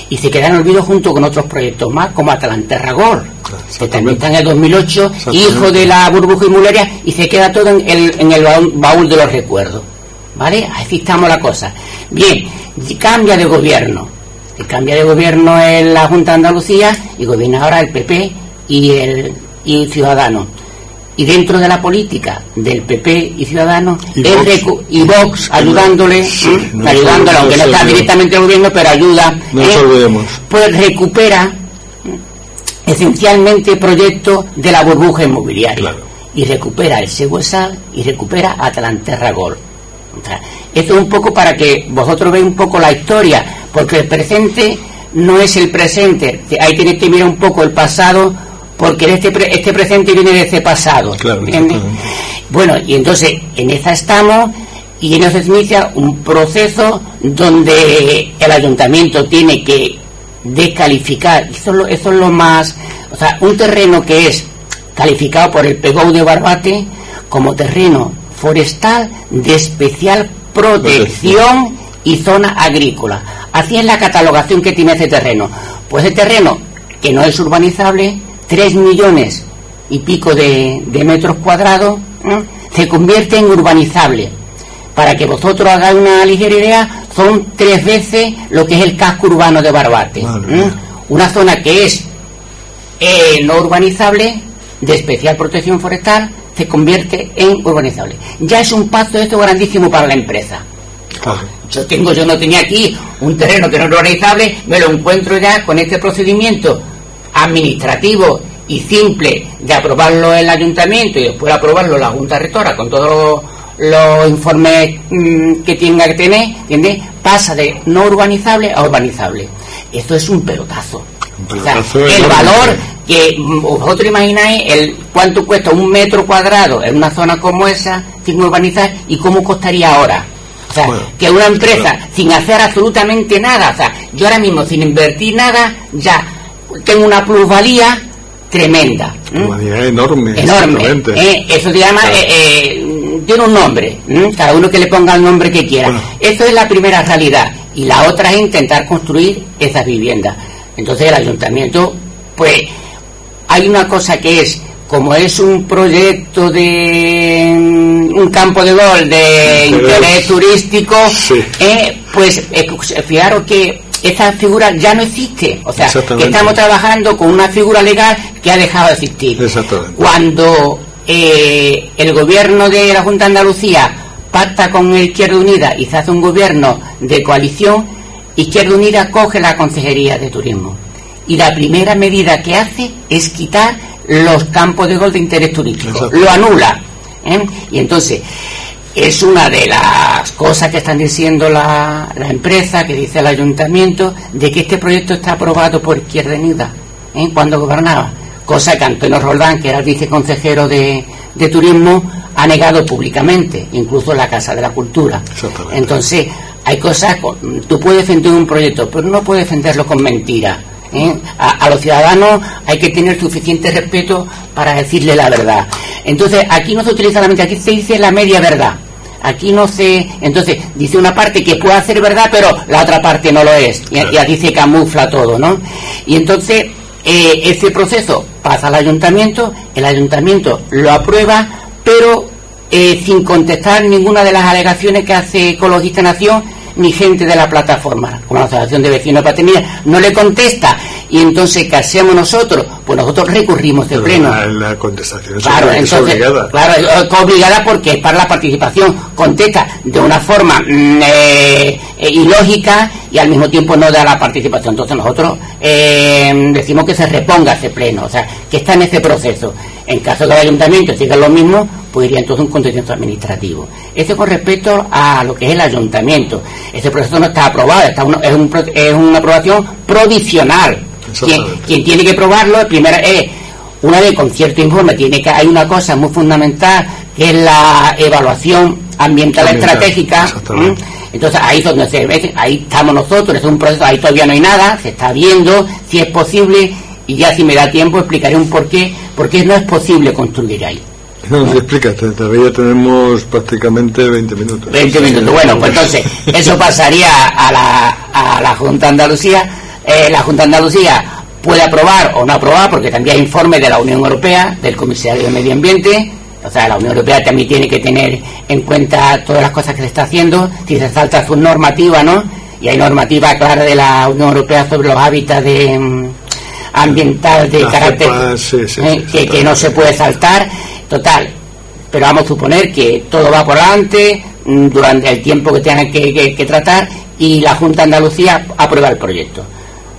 Y se queda en el olvido junto con otros proyectos más, como Atalanterra Gol, que también está en el 2008, hijo de la burbuja inmobiliaria, y se queda todo en el, en el baúl de los recuerdos. ¿Vale? Así estamos la cosa. Bien, cambia de gobierno cambia de gobierno en la Junta de Andalucía y gobierna ahora el PP y el y Ciudadanos. Y dentro de la política del PP y Ciudadanos y Vox, ayudándole, ayudándole, aunque no está directamente el gobierno, pero ayuda, eh, pues recupera esencialmente proyectos de la burbuja inmobiliaria. Y recupera el Seguesal y recupera Atlanterra Gol. Esto es un poco para que vosotros veáis un poco la historia porque el presente no es el presente. Ahí tienes que mirar un poco el pasado porque este, este presente viene de ese pasado. bueno, y entonces en esa estamos y en eso se inicia un proceso donde el ayuntamiento tiene que descalificar, eso, eso es lo más, o sea, un terreno que es calificado por el PEGO de Barbate como terreno forestal de especial protección y zona agrícola. Así es la catalogación que tiene ese terreno. Pues el terreno que no es urbanizable, 3 millones y pico de, metros cuadrados, se convierte en urbanizable. Para que vosotros hagáis una ligera idea, son tres veces lo que es el casco urbano de Barbate. Una zona que es eh, no urbanizable, de especial protección forestal, se convierte en urbanizable. Ya es un paso esto grandísimo para la empresa. Yo tengo, yo no tenía aquí un terreno que no es urbanizable, me lo encuentro ya con este procedimiento administrativo y simple de aprobarlo el ayuntamiento y después aprobarlo la Junta Rectora con todos los, informes mm, que tenga que tener, ¿entiendes? Pasa de no urbanizable a urbanizable. Esto es un pelotazo. el valor que mm, vosotros imagináis el cuánto cuesta un metro cuadrado en una zona como esa sin urbanizar y cómo costaría ahora. O sea, que una empresa sin hacer absolutamente nada, o sea, yo ahora mismo sin invertir nada, ya tengo una plusvalía tremenda. enorme. Enorme. ¿eh? eso se llama, eh, eh, tiene un nombre, cada uno que le ponga el nombre que quiera. Eso es la primera realidad. Y la otra es intentar construir esas viviendas. Entonces el ayuntamiento, pues, hay una cosa que es, como es un proyecto de mm, un campo de gol de interés, turístico, pues fijaros que esa figura ya no existe. O sea, que estamos trabajando con una figura legal que ha dejado de existir. Cuando eh, el gobierno de la Junta de Andalucía pacta con Izquierda Unida y se hace un gobierno de coalición, Izquierda Unida coge la Consejería de Turismo. Y la primera medida que hace es quitar los campos de gol de interés turístico. Lo anula. ¿eh? Y entonces, es una de las cosas que están diciendo la, la, empresa, que dice el ayuntamiento, de que este proyecto está aprobado por Izquierda Unida ¿eh? cuando gobernaba. Cosa que Antonio Roldán, que era el viceconsejero de, de Turismo, ha negado públicamente, incluso la Casa de la Cultura. Entonces, hay cosas, tú puedes defender un proyecto, pero no puedes defenderlo con mentiras. ¿Eh? A, los ciudadanos hay que tener suficiente respeto para decirle la verdad. Entonces, aquí no se utiliza la mentira, aquí se dice la media verdad. Aquí no se. Entonces, dice una parte que puede ser verdad, pero la otra parte no lo es. Y, aquí se camufla todo, ¿no? Y entonces, eh, ese proceso pasa al ayuntamiento, el ayuntamiento lo aprueba, pero eh, sin contestar ninguna de las alegaciones que hace Ecologista Nación ni gente de la plataforma, como la Asociación de Vecinos de Paternidad, no le contesta y entonces ¿qué hacemos nosotros? Pues nosotros recurrimos de pleno. La, contestación claro, es obligada. Claro, es obligada porque es para la participación. Contesta de una forma mm, eh, eh, ilógica y al mismo tiempo no da la participación. Entonces nosotros eh, decimos que se reponga ese pleno, o sea, que está en ese proceso. En caso de que el ayuntamiento siga lo mismo, pues iría entonces un contencioso administrativo. Eso con respecto a lo que es el ayuntamiento. Ese proceso no está aprobado, está es, un, es una aprobación provisional. Quien, tiene que probarlo, primero es, una vez con cierto informe, tiene que hay una cosa muy fundamental que es la evaluación ambiental, estratégica. Entonces ahí es donde se ve, ahí estamos nosotros, es un proceso, ahí todavía no hay nada, se está viendo si es posible y ya si me da tiempo explicaré un por qué, porque no es posible construir ahí. No, ¿no? explícate, todavía tenemos prácticamente 20 minutos. 20 minutos, bueno, pues entonces eso pasaría a la, a la Junta de Andalucía eh, la Junta de Andalucía puede aprobar o no aprobar, porque también hay informe de la Unión Europea, del Comisario de Medio Ambiente, o sea, la Unión Europea también tiene que tener en cuenta todas las cosas que se está haciendo, si se salta su normativa, ¿no? Y hay normativa clara de la Unión Europea sobre los hábitats de, mm, ambiental de carácter eh, que, no se puede saltar. Total, pero vamos a suponer que todo va por adelante mm, durante el tiempo que tengan que tratar y la Junta de Andalucía aprueba el proyecto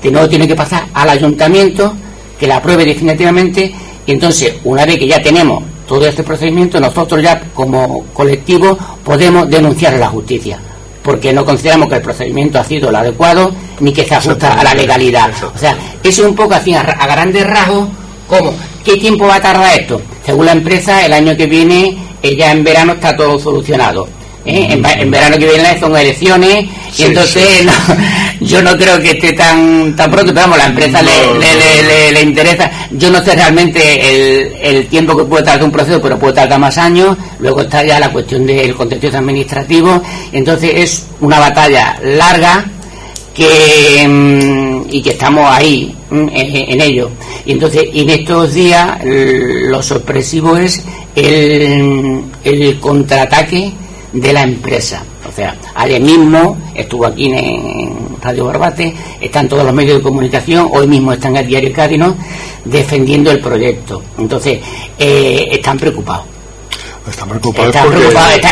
que no tiene que pasar al ayuntamiento, que la apruebe definitivamente, y entonces, una vez que ya tenemos todo este procedimiento, nosotros ya como colectivo podemos denunciar a la justicia, porque no consideramos que el procedimiento ha sido el adecuado ni que se ajusta a la legalidad. O sea, eso es un poco así, a, grandes rasgos, ¿Cómo? ¿Qué tiempo va a tardar esto? Según la empresa, el año que viene, ya en verano está todo solucionado. ¿eh? En, verano que viene son elecciones y entonces yo no creo que esté tan tan pronto, pero vamos, la empresa le, le, interesa. Yo no sé realmente el, tiempo que puede tardar un proceso, pero puede tardar más años. Luego está ya la cuestión del contencioso administrativo. Entonces es una batalla larga que mm, y que estamos ahí mm, en, ello. Y entonces en estos días lo sorpresivo es el, el contraataque de la empresa. O sea, ayer mismo estuvo aquí en Radio Barbate, están todos los medios de comunicación, hoy mismo están el diario Cádiz, defendiendo el proyecto. Entonces, eh, están preocupados. Están preocupados,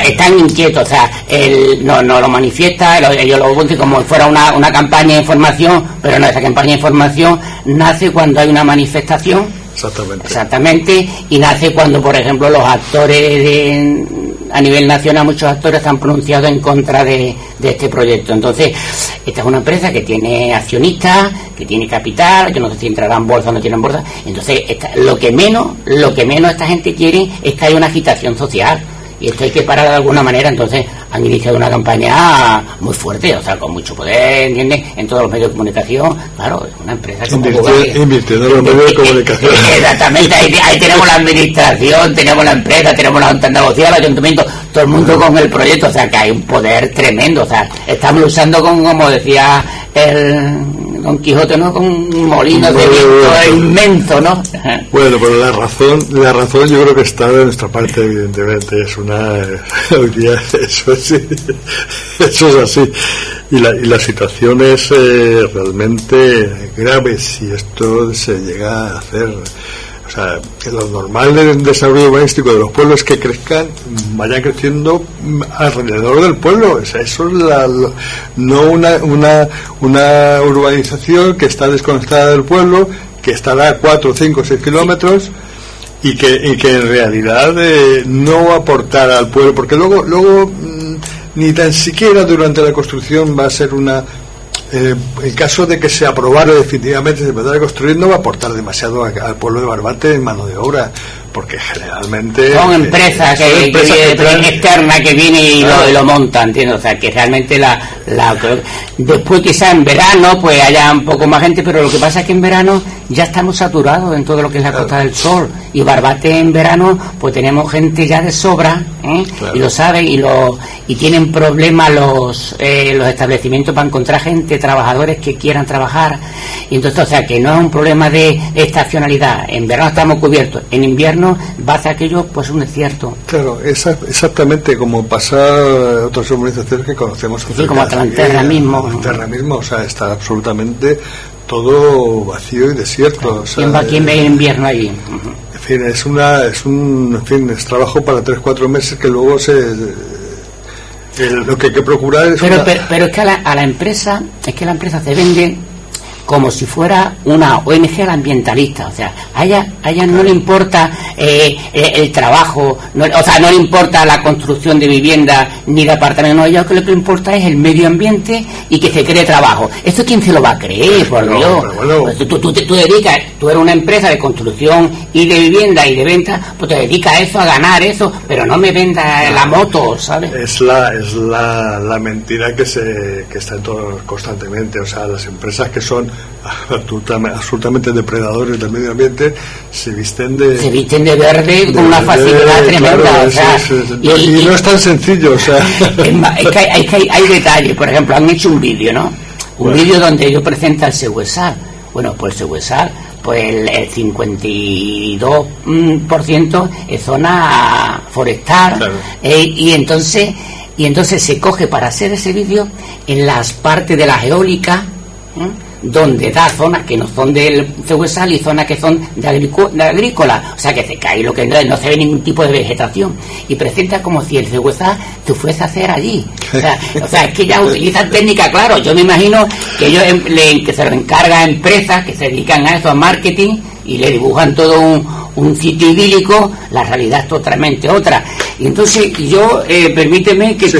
están, inquietos, o sea, no, no lo manifiesta, ellos lo dicen como si fuera una, una campaña de información, pero no, esa campaña de información nace cuando hay una manifestación. Exactamente. Exactamente, y nace cuando, por ejemplo, los actores de, a nivel nacional muchos actores han pronunciado en contra de, este proyecto. Entonces, esta es una empresa que tiene accionistas, que tiene capital, yo no sé si entrarán en bolsa o no tienen bolsa. Entonces, lo que menos, lo que menos esta gente quiere es que haya una agitación social y esto hay que parar de alguna manera, entonces han iniciado una campaña muy fuerte, o sea, con mucho poder, ¿entiendes? En todos los medios de comunicación, claro, es una empresa como Invirtiendo en los medios de comunicación. Exactamente, ahí, tenemos la administración, tenemos la empresa, tenemos la Junta el ayuntamiento, todo el mundo con el proyecto, o sea, que hay un poder tremendo, o sea, estamos usando con, como decía el Don Quijote, ¿no? Con un molino de viento inmenso, ¿no? Bueno, pero la razón, la razón yo creo que está de nuestra parte, evidentemente. Es una. Hoy día eso es, eso es así. Y la, y la situación es eh, realmente grave si esto se llega a hacer sea, lo normal del desarrollo urbanístico de los pueblos es que crezcan, vayan creciendo alrededor del pueblo. O eso es la, no una, una, una urbanización que está desconectada del pueblo, que estará a 4, 5, 6 kilómetros y que, y que en realidad eh, no aportará al pueblo, porque luego, luego mm, ni tan siquiera durante la construcción va a ser una eh, en caso de que se aprobara definitivamente se empezara a construir, no va a aportar demasiado al pueblo de Barbate en mano de obra porque generalmente son empresas que, que, externa que viene y, lo, lo, monta entiendo o sea que realmente la, la después quizá en verano pues haya un poco más gente pero lo que pasa es que en verano ya estamos saturados en todo lo que es la Costa del Sol. Y Barbate en verano pues tenemos gente ya de sobra ¿eh? y lo saben y lo y tienen problemas los eh, los establecimientos para encontrar gente trabajadores que quieran trabajar. Y entonces o sea que no es un problema de estacionalidad. En verano estamos cubiertos en invierno va hacia aquello pues un desierto. Claro, exactamente como pasa otras urbanizaciones que conocemos. Sí, como Atlanterra mismo. Atlanterra mismo, o sea, está absolutamente todo vacío y desierto. ¿Quién va quién ve invierno allí? En fin, es una, es un, en fin, es trabajo para tres cuatro meses que luego se lo que hay que procurar es pero, pero, es que a la, a la empresa es que la empresa se vende como si fuera una ONG ambientalista. O sea, a ella, a ella no le importa eh, eh, el trabajo, o sea, no le importa la construcción de vivienda ni de apartamentos. No, a ella lo que le importa es el medio ambiente y que se cree trabajo. ¿Esto quién se lo va a creer, por Dios? Pues tú, tú, tú, dedicas, tú eres una empresa de construcción y de vivienda y de venta, pues te dedicas a eso, a ganar eso, pero no me venda la moto, ¿sabes? Es la, es la, la mentira que, se, que está en todo constantemente. O sea, las empresas que son absolutamente depredadores del medio ambiente se visten de se visten de verde con una facilidad tremenda y, no es tan sencillo o sea. Es, que, hay, hay, detalles por ejemplo han hecho un vídeo no un vídeo donde ellos presentan el Seguesal bueno pues el Seguesal pues el, 52% es zona forestal eh, y entonces y entonces se coge para hacer ese vídeo en las partes de la eólicas donde da zonas que no son del cehuesal y zonas que son de, agrícola, o sea que se cae lo que no, se ve ningún tipo de vegetación. Y presenta como si el cehuesal se fuese a hacer allí. O sea, es que ya utilizan técnica, claro, yo me imagino que ellos em, le, que se encarga a empresas que se dedican a eso, a marketing, y le dibujan todo un, sitio idílico, la realidad es totalmente otra. Y entonces yo, eh, permíteme que, que,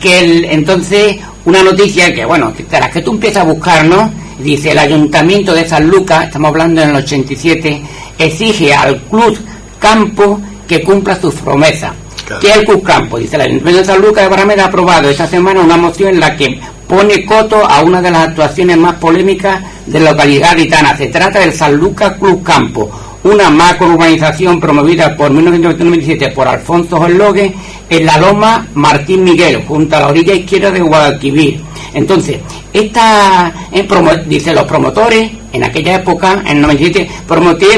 que, el, entonces una noticia que, bueno, que, que tú empiezas a buscar, ¿no? Dice, el ayuntamiento de San Lucas, estamos hablando en el 87, exige al Club Campo que cumpla sus promesas. ¿Qué es el Club Campo? Dice, el ayuntamiento de San Lucas de Barrameda ha aprobado esta semana una moción en la que pone coto a una de las actuaciones más polémicas de la localidad gitana. Se trata del San Lucas Club Campo, una macrourbanización promovida por 1997 por Alfonso Jorlogue en la Loma Martín Miguel, junto a la orilla izquierda de Guadalquivir. Entonces, esta, eh, dice los promotores, en aquella época, en 97,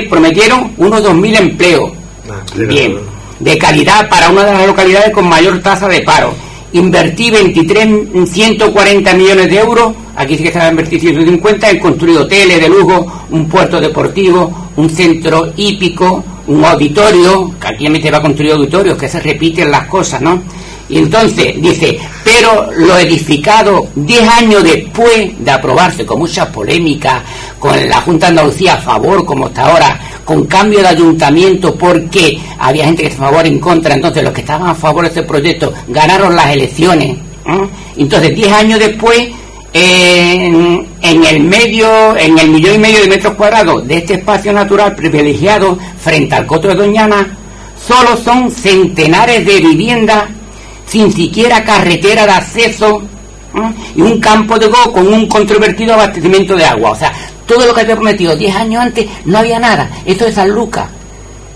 prometieron unos 2.000 empleos. Ah, Bien, de calidad para una de las localidades con mayor tasa de paro invertí 23, 140 millones de euros, aquí sí que se va a invertir 150, en construir hoteles de lujo, un puerto deportivo, un centro hípico, un auditorio, que aquí me se va a construir auditorios, que se repiten las cosas, ¿no? Y entonces dice, pero lo edificado 10 años después de aprobarse, con muchas polémicas, con la Junta de Andalucía a favor, como está ahora, con cambio de ayuntamiento, porque había gente que estaba a favor en contra, entonces los que estaban a favor de este proyecto ganaron las elecciones. Entonces, 10 años después, en, el medio, en el millón y medio de metros cuadrados de este espacio natural privilegiado frente al Coto de Doñana, solo son centenares de viviendas sin siquiera carretera de acceso y un campo de go con un controvertido abastecimiento de agua. O sea, todo lo que había prometido 10 años antes no había nada. Esto es San Lucas.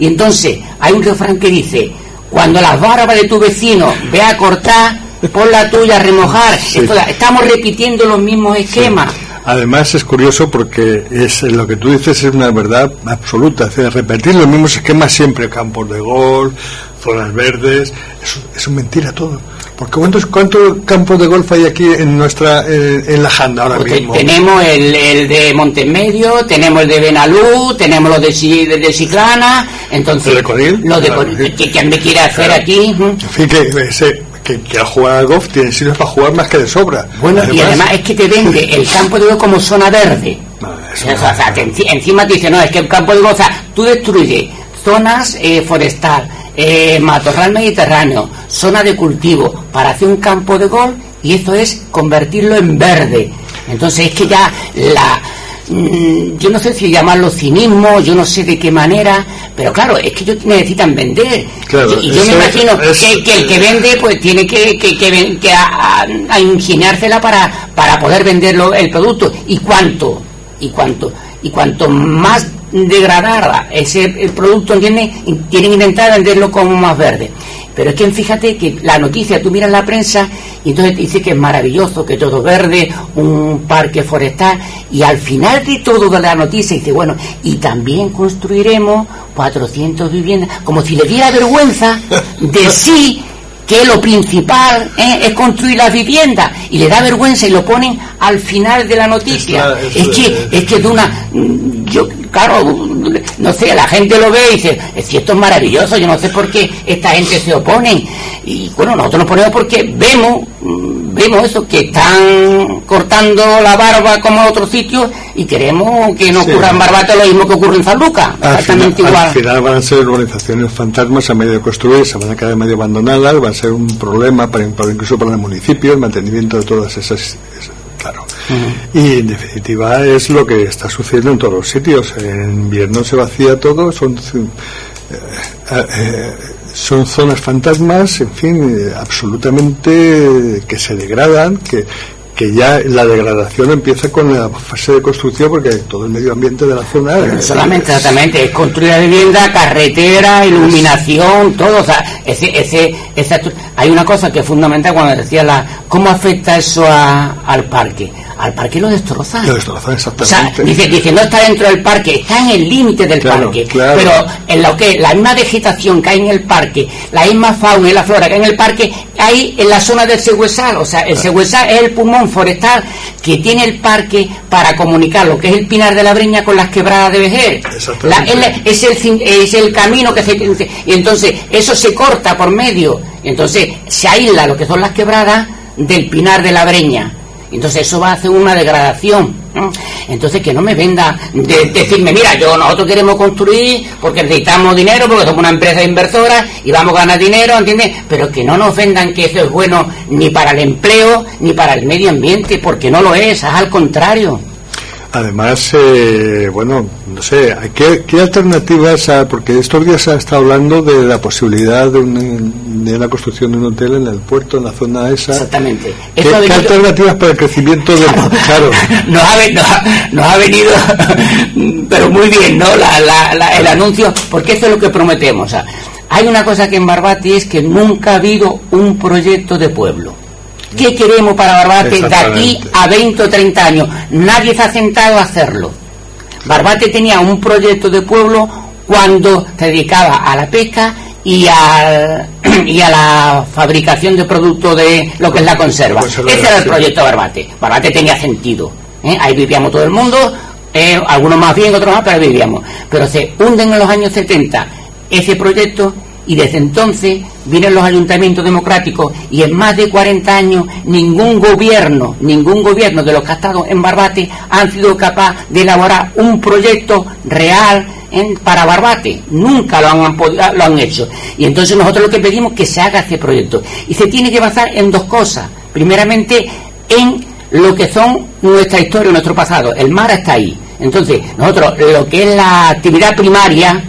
Y entonces hay un refrán que dice, cuando las barbas de tu vecino vea a cortar, pon la tuya a remojar. estamos repitiendo los mismos esquemas. Además es curioso porque es lo que tú dices es una verdad absoluta, es repetir los mismos esquemas siempre, campos de golf, zonas verdes, eso, es mentira todo. Porque ¿cuántos, ¿cuántos campos de golf hay aquí en nuestra en la Janda ahora mismo? Tenemos el, el, de Montemedio, tenemos el de Benalú, tenemos los de, de, de Ciclana, entonces... ¿El de Los de ¿Quién me quiere hacer aquí? En fin, que ese, que, que al jugar al golf tiene sitios para jugar más que de sobra. Bueno, y además es que te vende el campo de golf como zona verde. o sea, encima te dice, no, es que el campo de golf, o sea, tú destruyes zonas eh, forestal, eh, matorral mediterráneo, zona de cultivo, para hacer un campo de golf y esto es convertirlo en verde. Entonces es que ya la Mm, yo no sé si llamarlo cinismo, yo no sé de qué manera, pero claro, es que ellos necesitan vender. y yo me imagino que, el que vende pues tiene que, que, que, a, ingeniársela para, para poder venderlo el producto. ¿Y cuánto? ¿Y cuánto? Y cuanto más degradada ese el producto, ¿entiendes? Tienen que intentar venderlo como más verde. Pero es que fíjate que la noticia, tú miras la prensa y entonces te dice que es maravilloso, que todo verde, un parque forestal, y al final de todo de la noticia dice, bueno, y también construiremos 400 viviendas, como si le diera vergüenza de sí que lo principal ¿eh? es construir las viviendas y le da vergüenza y lo ponen al final de la noticia. es, que es que de una yo claro, no sé, la gente lo ve y dice, si esto es maravilloso, yo no sé por qué esta gente se opone. Y bueno, nosotros nos ponemos porque vemos, mm, vemos eso, que están cortando la barba como en otros sitios y queremos que no ocurra en Barbate lo mismo que ocurre en San Lucas, exactamente igual. Al final van a ser organizaciones fantasmas a medio de construir, se van a quedar medio abandonadas, va a ser un problema para, incluso para el municipio, el mantenimiento de todas esas claro. Y en definitiva es lo que está sucediendo en todos los sitios. En invierno se vacía todo, son, eh, eh, son zonas fantasmas, en fin, eh, absolutamente que se degradan, que, que ya la degradación empieza con la fase de construcción porque todo el medio ambiente de la zona solamente exactamente es construir la vivienda carretera iluminación todo o sea ese ese, hay una cosa que es fundamental cuando decía la cómo afecta eso al parque al parque lo destrozan. Lo destrozan, exactamente. dice, dice, no está dentro del parque, está en el límite del parque. Pero en lo que la misma vegetación que hay en el parque, la misma fauna y la flora que hay en el parque, hay en la zona del següesal. O sea, el següesal es el pulmón forestal que tiene el parque para comunicar lo que es el pinar de la breña con las quebradas de Vejer. es, el, es el camino que se... Y entonces eso se corta por medio. Entonces se aísla lo que son las quebradas del pinar de la breña. Entonces eso va a hacer una degradación. Entonces que no me venda de, decirme, mira, yo nosotros queremos construir porque necesitamos dinero, porque somos una empresa inversora y vamos a ganar dinero, ¿entiendes? Pero que no nos vendan que eso es bueno ni para el empleo ni para el medio ambiente, porque no lo es, es al contrario. Además, eh, bueno, no sé, ¿qué, ¿qué alternativas? porque estos días se ha estado hablando de la posibilidad de, de la construcción de un hotel en el puerto, en la zona esa. Exactamente. ¿Qué, alternativas para el crecimiento del claro. nos, ha, nos, ha, venido, pero muy bien, ¿no? el anuncio, porque eso es lo que prometemos. hay una cosa que en Barbati es que nunca ha habido un proyecto de pueblo. ¿Qué queremos para Barbate de aquí a 20 o 30 años? Nadie se ha sentado a hacerlo. Barbate tenía un proyecto de pueblo cuando se dedicaba a la pesca y a, y a la fabricación de productos de lo que es la conserva. Pues Ese era el proyecto Barbate. Barbate tenía sentido. ¿eh? Ahí vivíamos todo el mundo, eh, algunos más bien, otros más, pero vivíamos. Pero se hunden en los años 70 ese proyecto y desde entonces vienen los ayuntamientos democráticos y en más de 40 años ningún gobierno, ningún gobierno de los que ha estado en Barbate han sido capaz de elaborar un proyecto real para Barbate. Nunca lo han, lo han hecho. Y entonces nosotros lo que pedimos es que se haga ese proyecto. Y se tiene que basar en dos cosas. Primeramente, en lo que son nuestra historia, nuestro pasado. El mar está ahí. Entonces, nosotros lo que es la actividad primaria,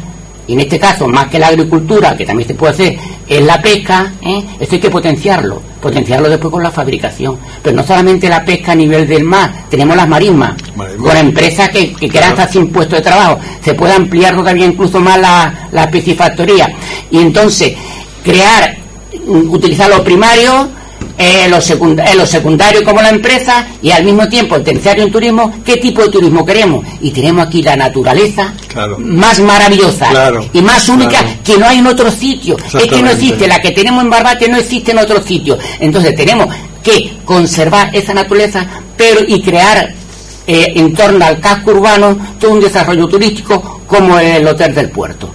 y en este caso más que la agricultura, que también se puede hacer, es la pesca, ¿eh? esto hay que potenciarlo, potenciarlo después con la fabricación. Pero no solamente la pesca a nivel del mar, tenemos las marismas, con empresas que, que quieran estar sin puesto de trabajo, se puede ampliar todavía incluso más la, la piscifactoría. Y entonces, crear, utilizar los primarios, en los, secundarios como la empresa y al mismo tiempo el terciario en turismo, ¿qué tipo de turismo queremos? Y tenemos aquí la naturaleza más maravillosa y más única que no hay en otro sitio. Es que no existe, la que tenemos en Barbate no existe en otro sitio. Entonces tenemos que conservar esa naturaleza pero y crear eh, en torno al casco urbano todo un desarrollo turístico como el Hotel del Puerto.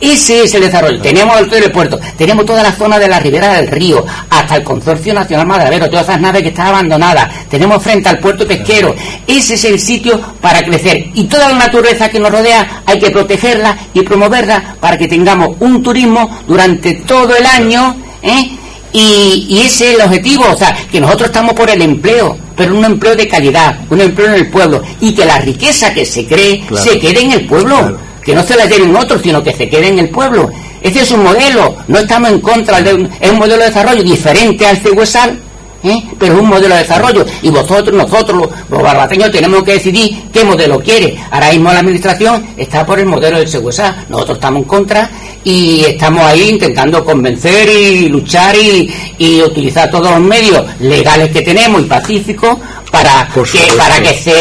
Ese es el desarrollo. Tenemos el Hotel del Puerto, tenemos toda la zona de la ribera del río, hasta el Consorcio Nacional Madravero, todas esas naves que están abandonadas. Tenemos frente al puerto pesquero. Ese es el sitio para crecer. Y toda la naturaleza que nos rodea hay que protegerla y promoverla para que tengamos un turismo durante todo el año. ¿eh? Y, ese es el objetivo, o sea, que nosotros estamos por el empleo, pero un empleo de calidad, un empleo en el pueblo, y que la riqueza que se cree se quede en el pueblo, que no se la lleven otros, sino que se quede en el pueblo. Ese es un modelo, no estamos en contra de un, es un modelo de desarrollo diferente al cegüesal, ¿eh? pero es un modelo de desarrollo y vosotros, nosotros, los, barbateños, tenemos que decidir qué modelo quiere. Ahora mismo la administración está por el modelo del Seguesá, nosotros estamos en contra y estamos ahí intentando convencer y luchar y, y utilizar todos los medios legales que tenemos y pacíficos para que para que se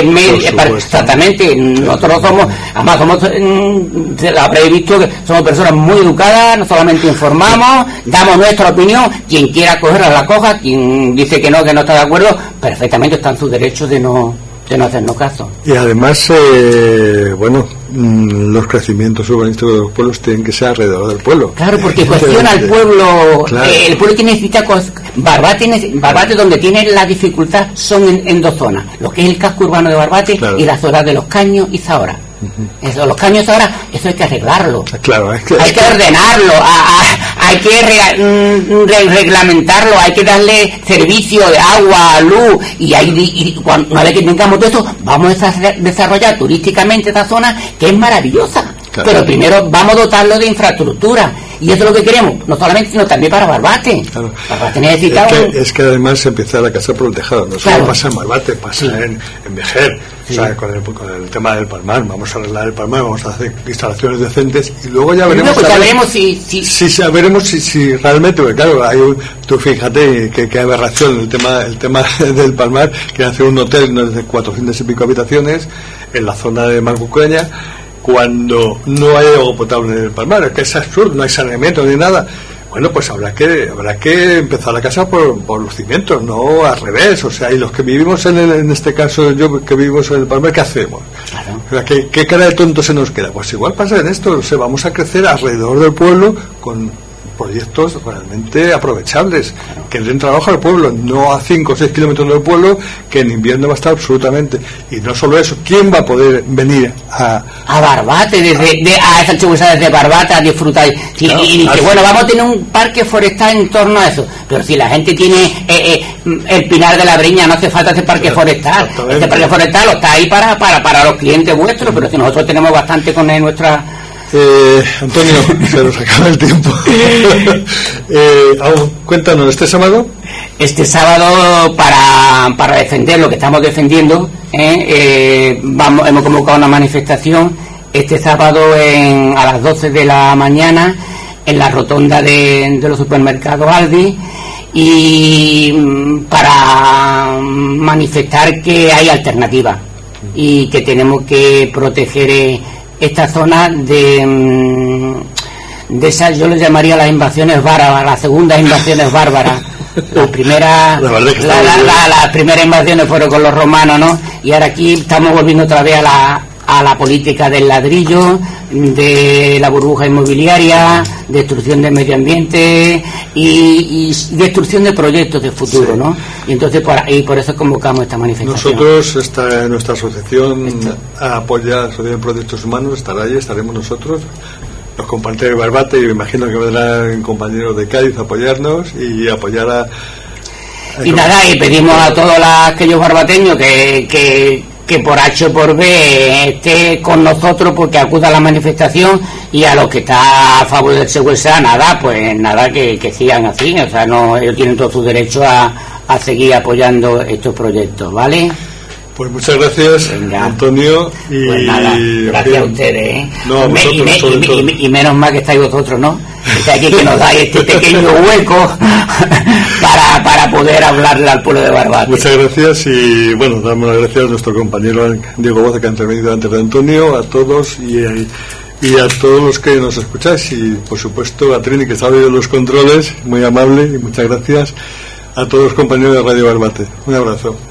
exactamente nosotros somos además somos mm, habréis visto que somos personas muy educadas no solamente informamos damos nuestra opinión quien quiera cogerla la coja quien dice que no que no está de acuerdo perfectamente está en su derecho de no de no hacernos caso y además eh, bueno mm, los crecimientos urbanísticos de los pueblos tienen que ser alrededor del pueblo. Claro, porque cuestiona al pueblo. Eh, el pueblo que necesita. Barbate, Barbate, donde tiene la dificultad, son en, dos zonas: lo que es el casco urbano de Barbate y la zona de los Caños y Zahora. Eso, los caños ahora, eso hay que arreglarlo. Claro, hay que ordenarlo, hay que mm, reglamentarlo, hay que darle servicio de agua, luz, y, ahí, cuando, una vez que tengamos todo esto, vamos a desarrollar turísticamente esa zona que es maravillosa. Pero primero vamos a dotarlo de infraestructura. Y eso es lo que queremos, no solamente, sino también para Barbate. Barbate necesita es, que, es que además empieza la casa por el tejado. No solo pasa en Barbate, pasa en, en Vejer. O sea, con el, con el, tema del palmar. Vamos a arreglar el palmar, vamos a hacer instalaciones decentes y luego ya veremos. Pues veremos si, si... si, veremos si, si realmente, porque claro, hay un, tú fíjate que, que aberración el tema, el tema del palmar, que hace un hotel de 400 y pico habitaciones en la zona de Marcucaña cuando no hay agua potable en el Palmar, es que es absurdo, no hay saneamiento ni nada. Bueno, pues habrá que habrá que empezar la casa por, por los cimientos, no al revés. O sea, y los que vivimos en, en este caso, yo que vivimos en el Palmar, ¿qué hacemos? ¿qué, cara de tonto se nos queda? Pues igual pasa en esto, o sea, vamos a crecer alrededor del pueblo con proyectos realmente aprovechables, que den trabajo al pueblo, no a 5 o 6 kilómetros del pueblo, que en invierno va a estar absolutamente. Y no solo eso, ¿quién va a poder venir a... A Barbate, desde, de, a esa chubusa desde Barbate a disfrutar? y, dice, bueno, vamos a tener un parque forestal en torno a eso. Pero si la gente tiene eh, eh, el Pinar de la Breña, no hace falta ese parque forestal. Este parque forestal está ahí para, para, para los clientes vuestros, pero si nosotros tenemos bastante con nuestra eh, Antonio, se nos acaba el tiempo. eh, cuéntanos, ¿este sábado? Este sábado, para, para defender lo que estamos defendiendo, ¿eh? Eh, vamos, hemos convocado una manifestación este sábado en, a las 12 de la mañana en la rotonda de, los supermercados Aldi y mm, para manifestar que hay alternativas y que tenemos que proteger esta zona de, mm, de esas, yo les llamaría las invasiones bárbaras, las segundas invasiones bárbaras. Las primeras, las primeras invasiones fueron con los romanos, ¿no? Y ahora aquí estamos volviendo otra vez a la, a la política del ladrillo, de la burbuja inmobiliaria, destrucción del medio ambiente y, destrucción de proyectos de futuro, ¿no? Y entonces por, y por eso convocamos esta manifestación. Nosotros, esta, nuestra asociación apoya la Asociación de Proyectos Humanos, estará ahí, estaremos nosotros, los compañeros de Barbate y me imagino que vendrán compañeros de Cádiz a apoyarnos y apoyar a... y nada, y pedimos a todos aquellos barbateños que, que, que por H o por B esté con nosotros porque acuda a la manifestación y a los que está a favor del secuestro, nada, pues nada, que, sigan así, o sea, no ellos tienen todo su derecho a, a seguir apoyando estos proyectos, ¿vale? Pues muchas gracias, Antonio. Y pues nada, gracias a ustedes. ¿eh? y, menos mal que estáis vosotros, ¿no? Que aquí que nos dais este pequeño hueco para, para poder hablarle al pueblo de Barbate. Muchas gracias y bueno, damos las gracias a nuestro compañero Diego Boza que ha intervenido antes de Antonio, a todos y, y a todos los que nos escucháis y por supuesto a Trini que sabe de los controles, muy amable y muchas gracias a todos los compañeros de Radio Barbate. Un abrazo.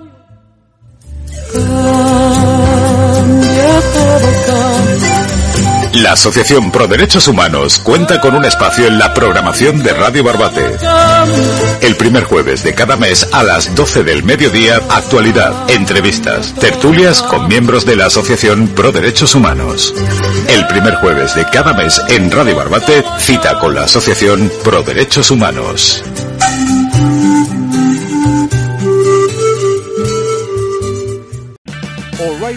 La Asociación Pro Derechos Humanos cuenta con un espacio en la programación de Radio Barbate. El primer jueves de cada mes a las 12 del mediodía, actualidad, entrevistas, tertulias con miembros de la Asociación Pro Derechos Humanos. El primer jueves de cada mes en Radio Barbate, cita con la Asociación Pro Derechos Humanos.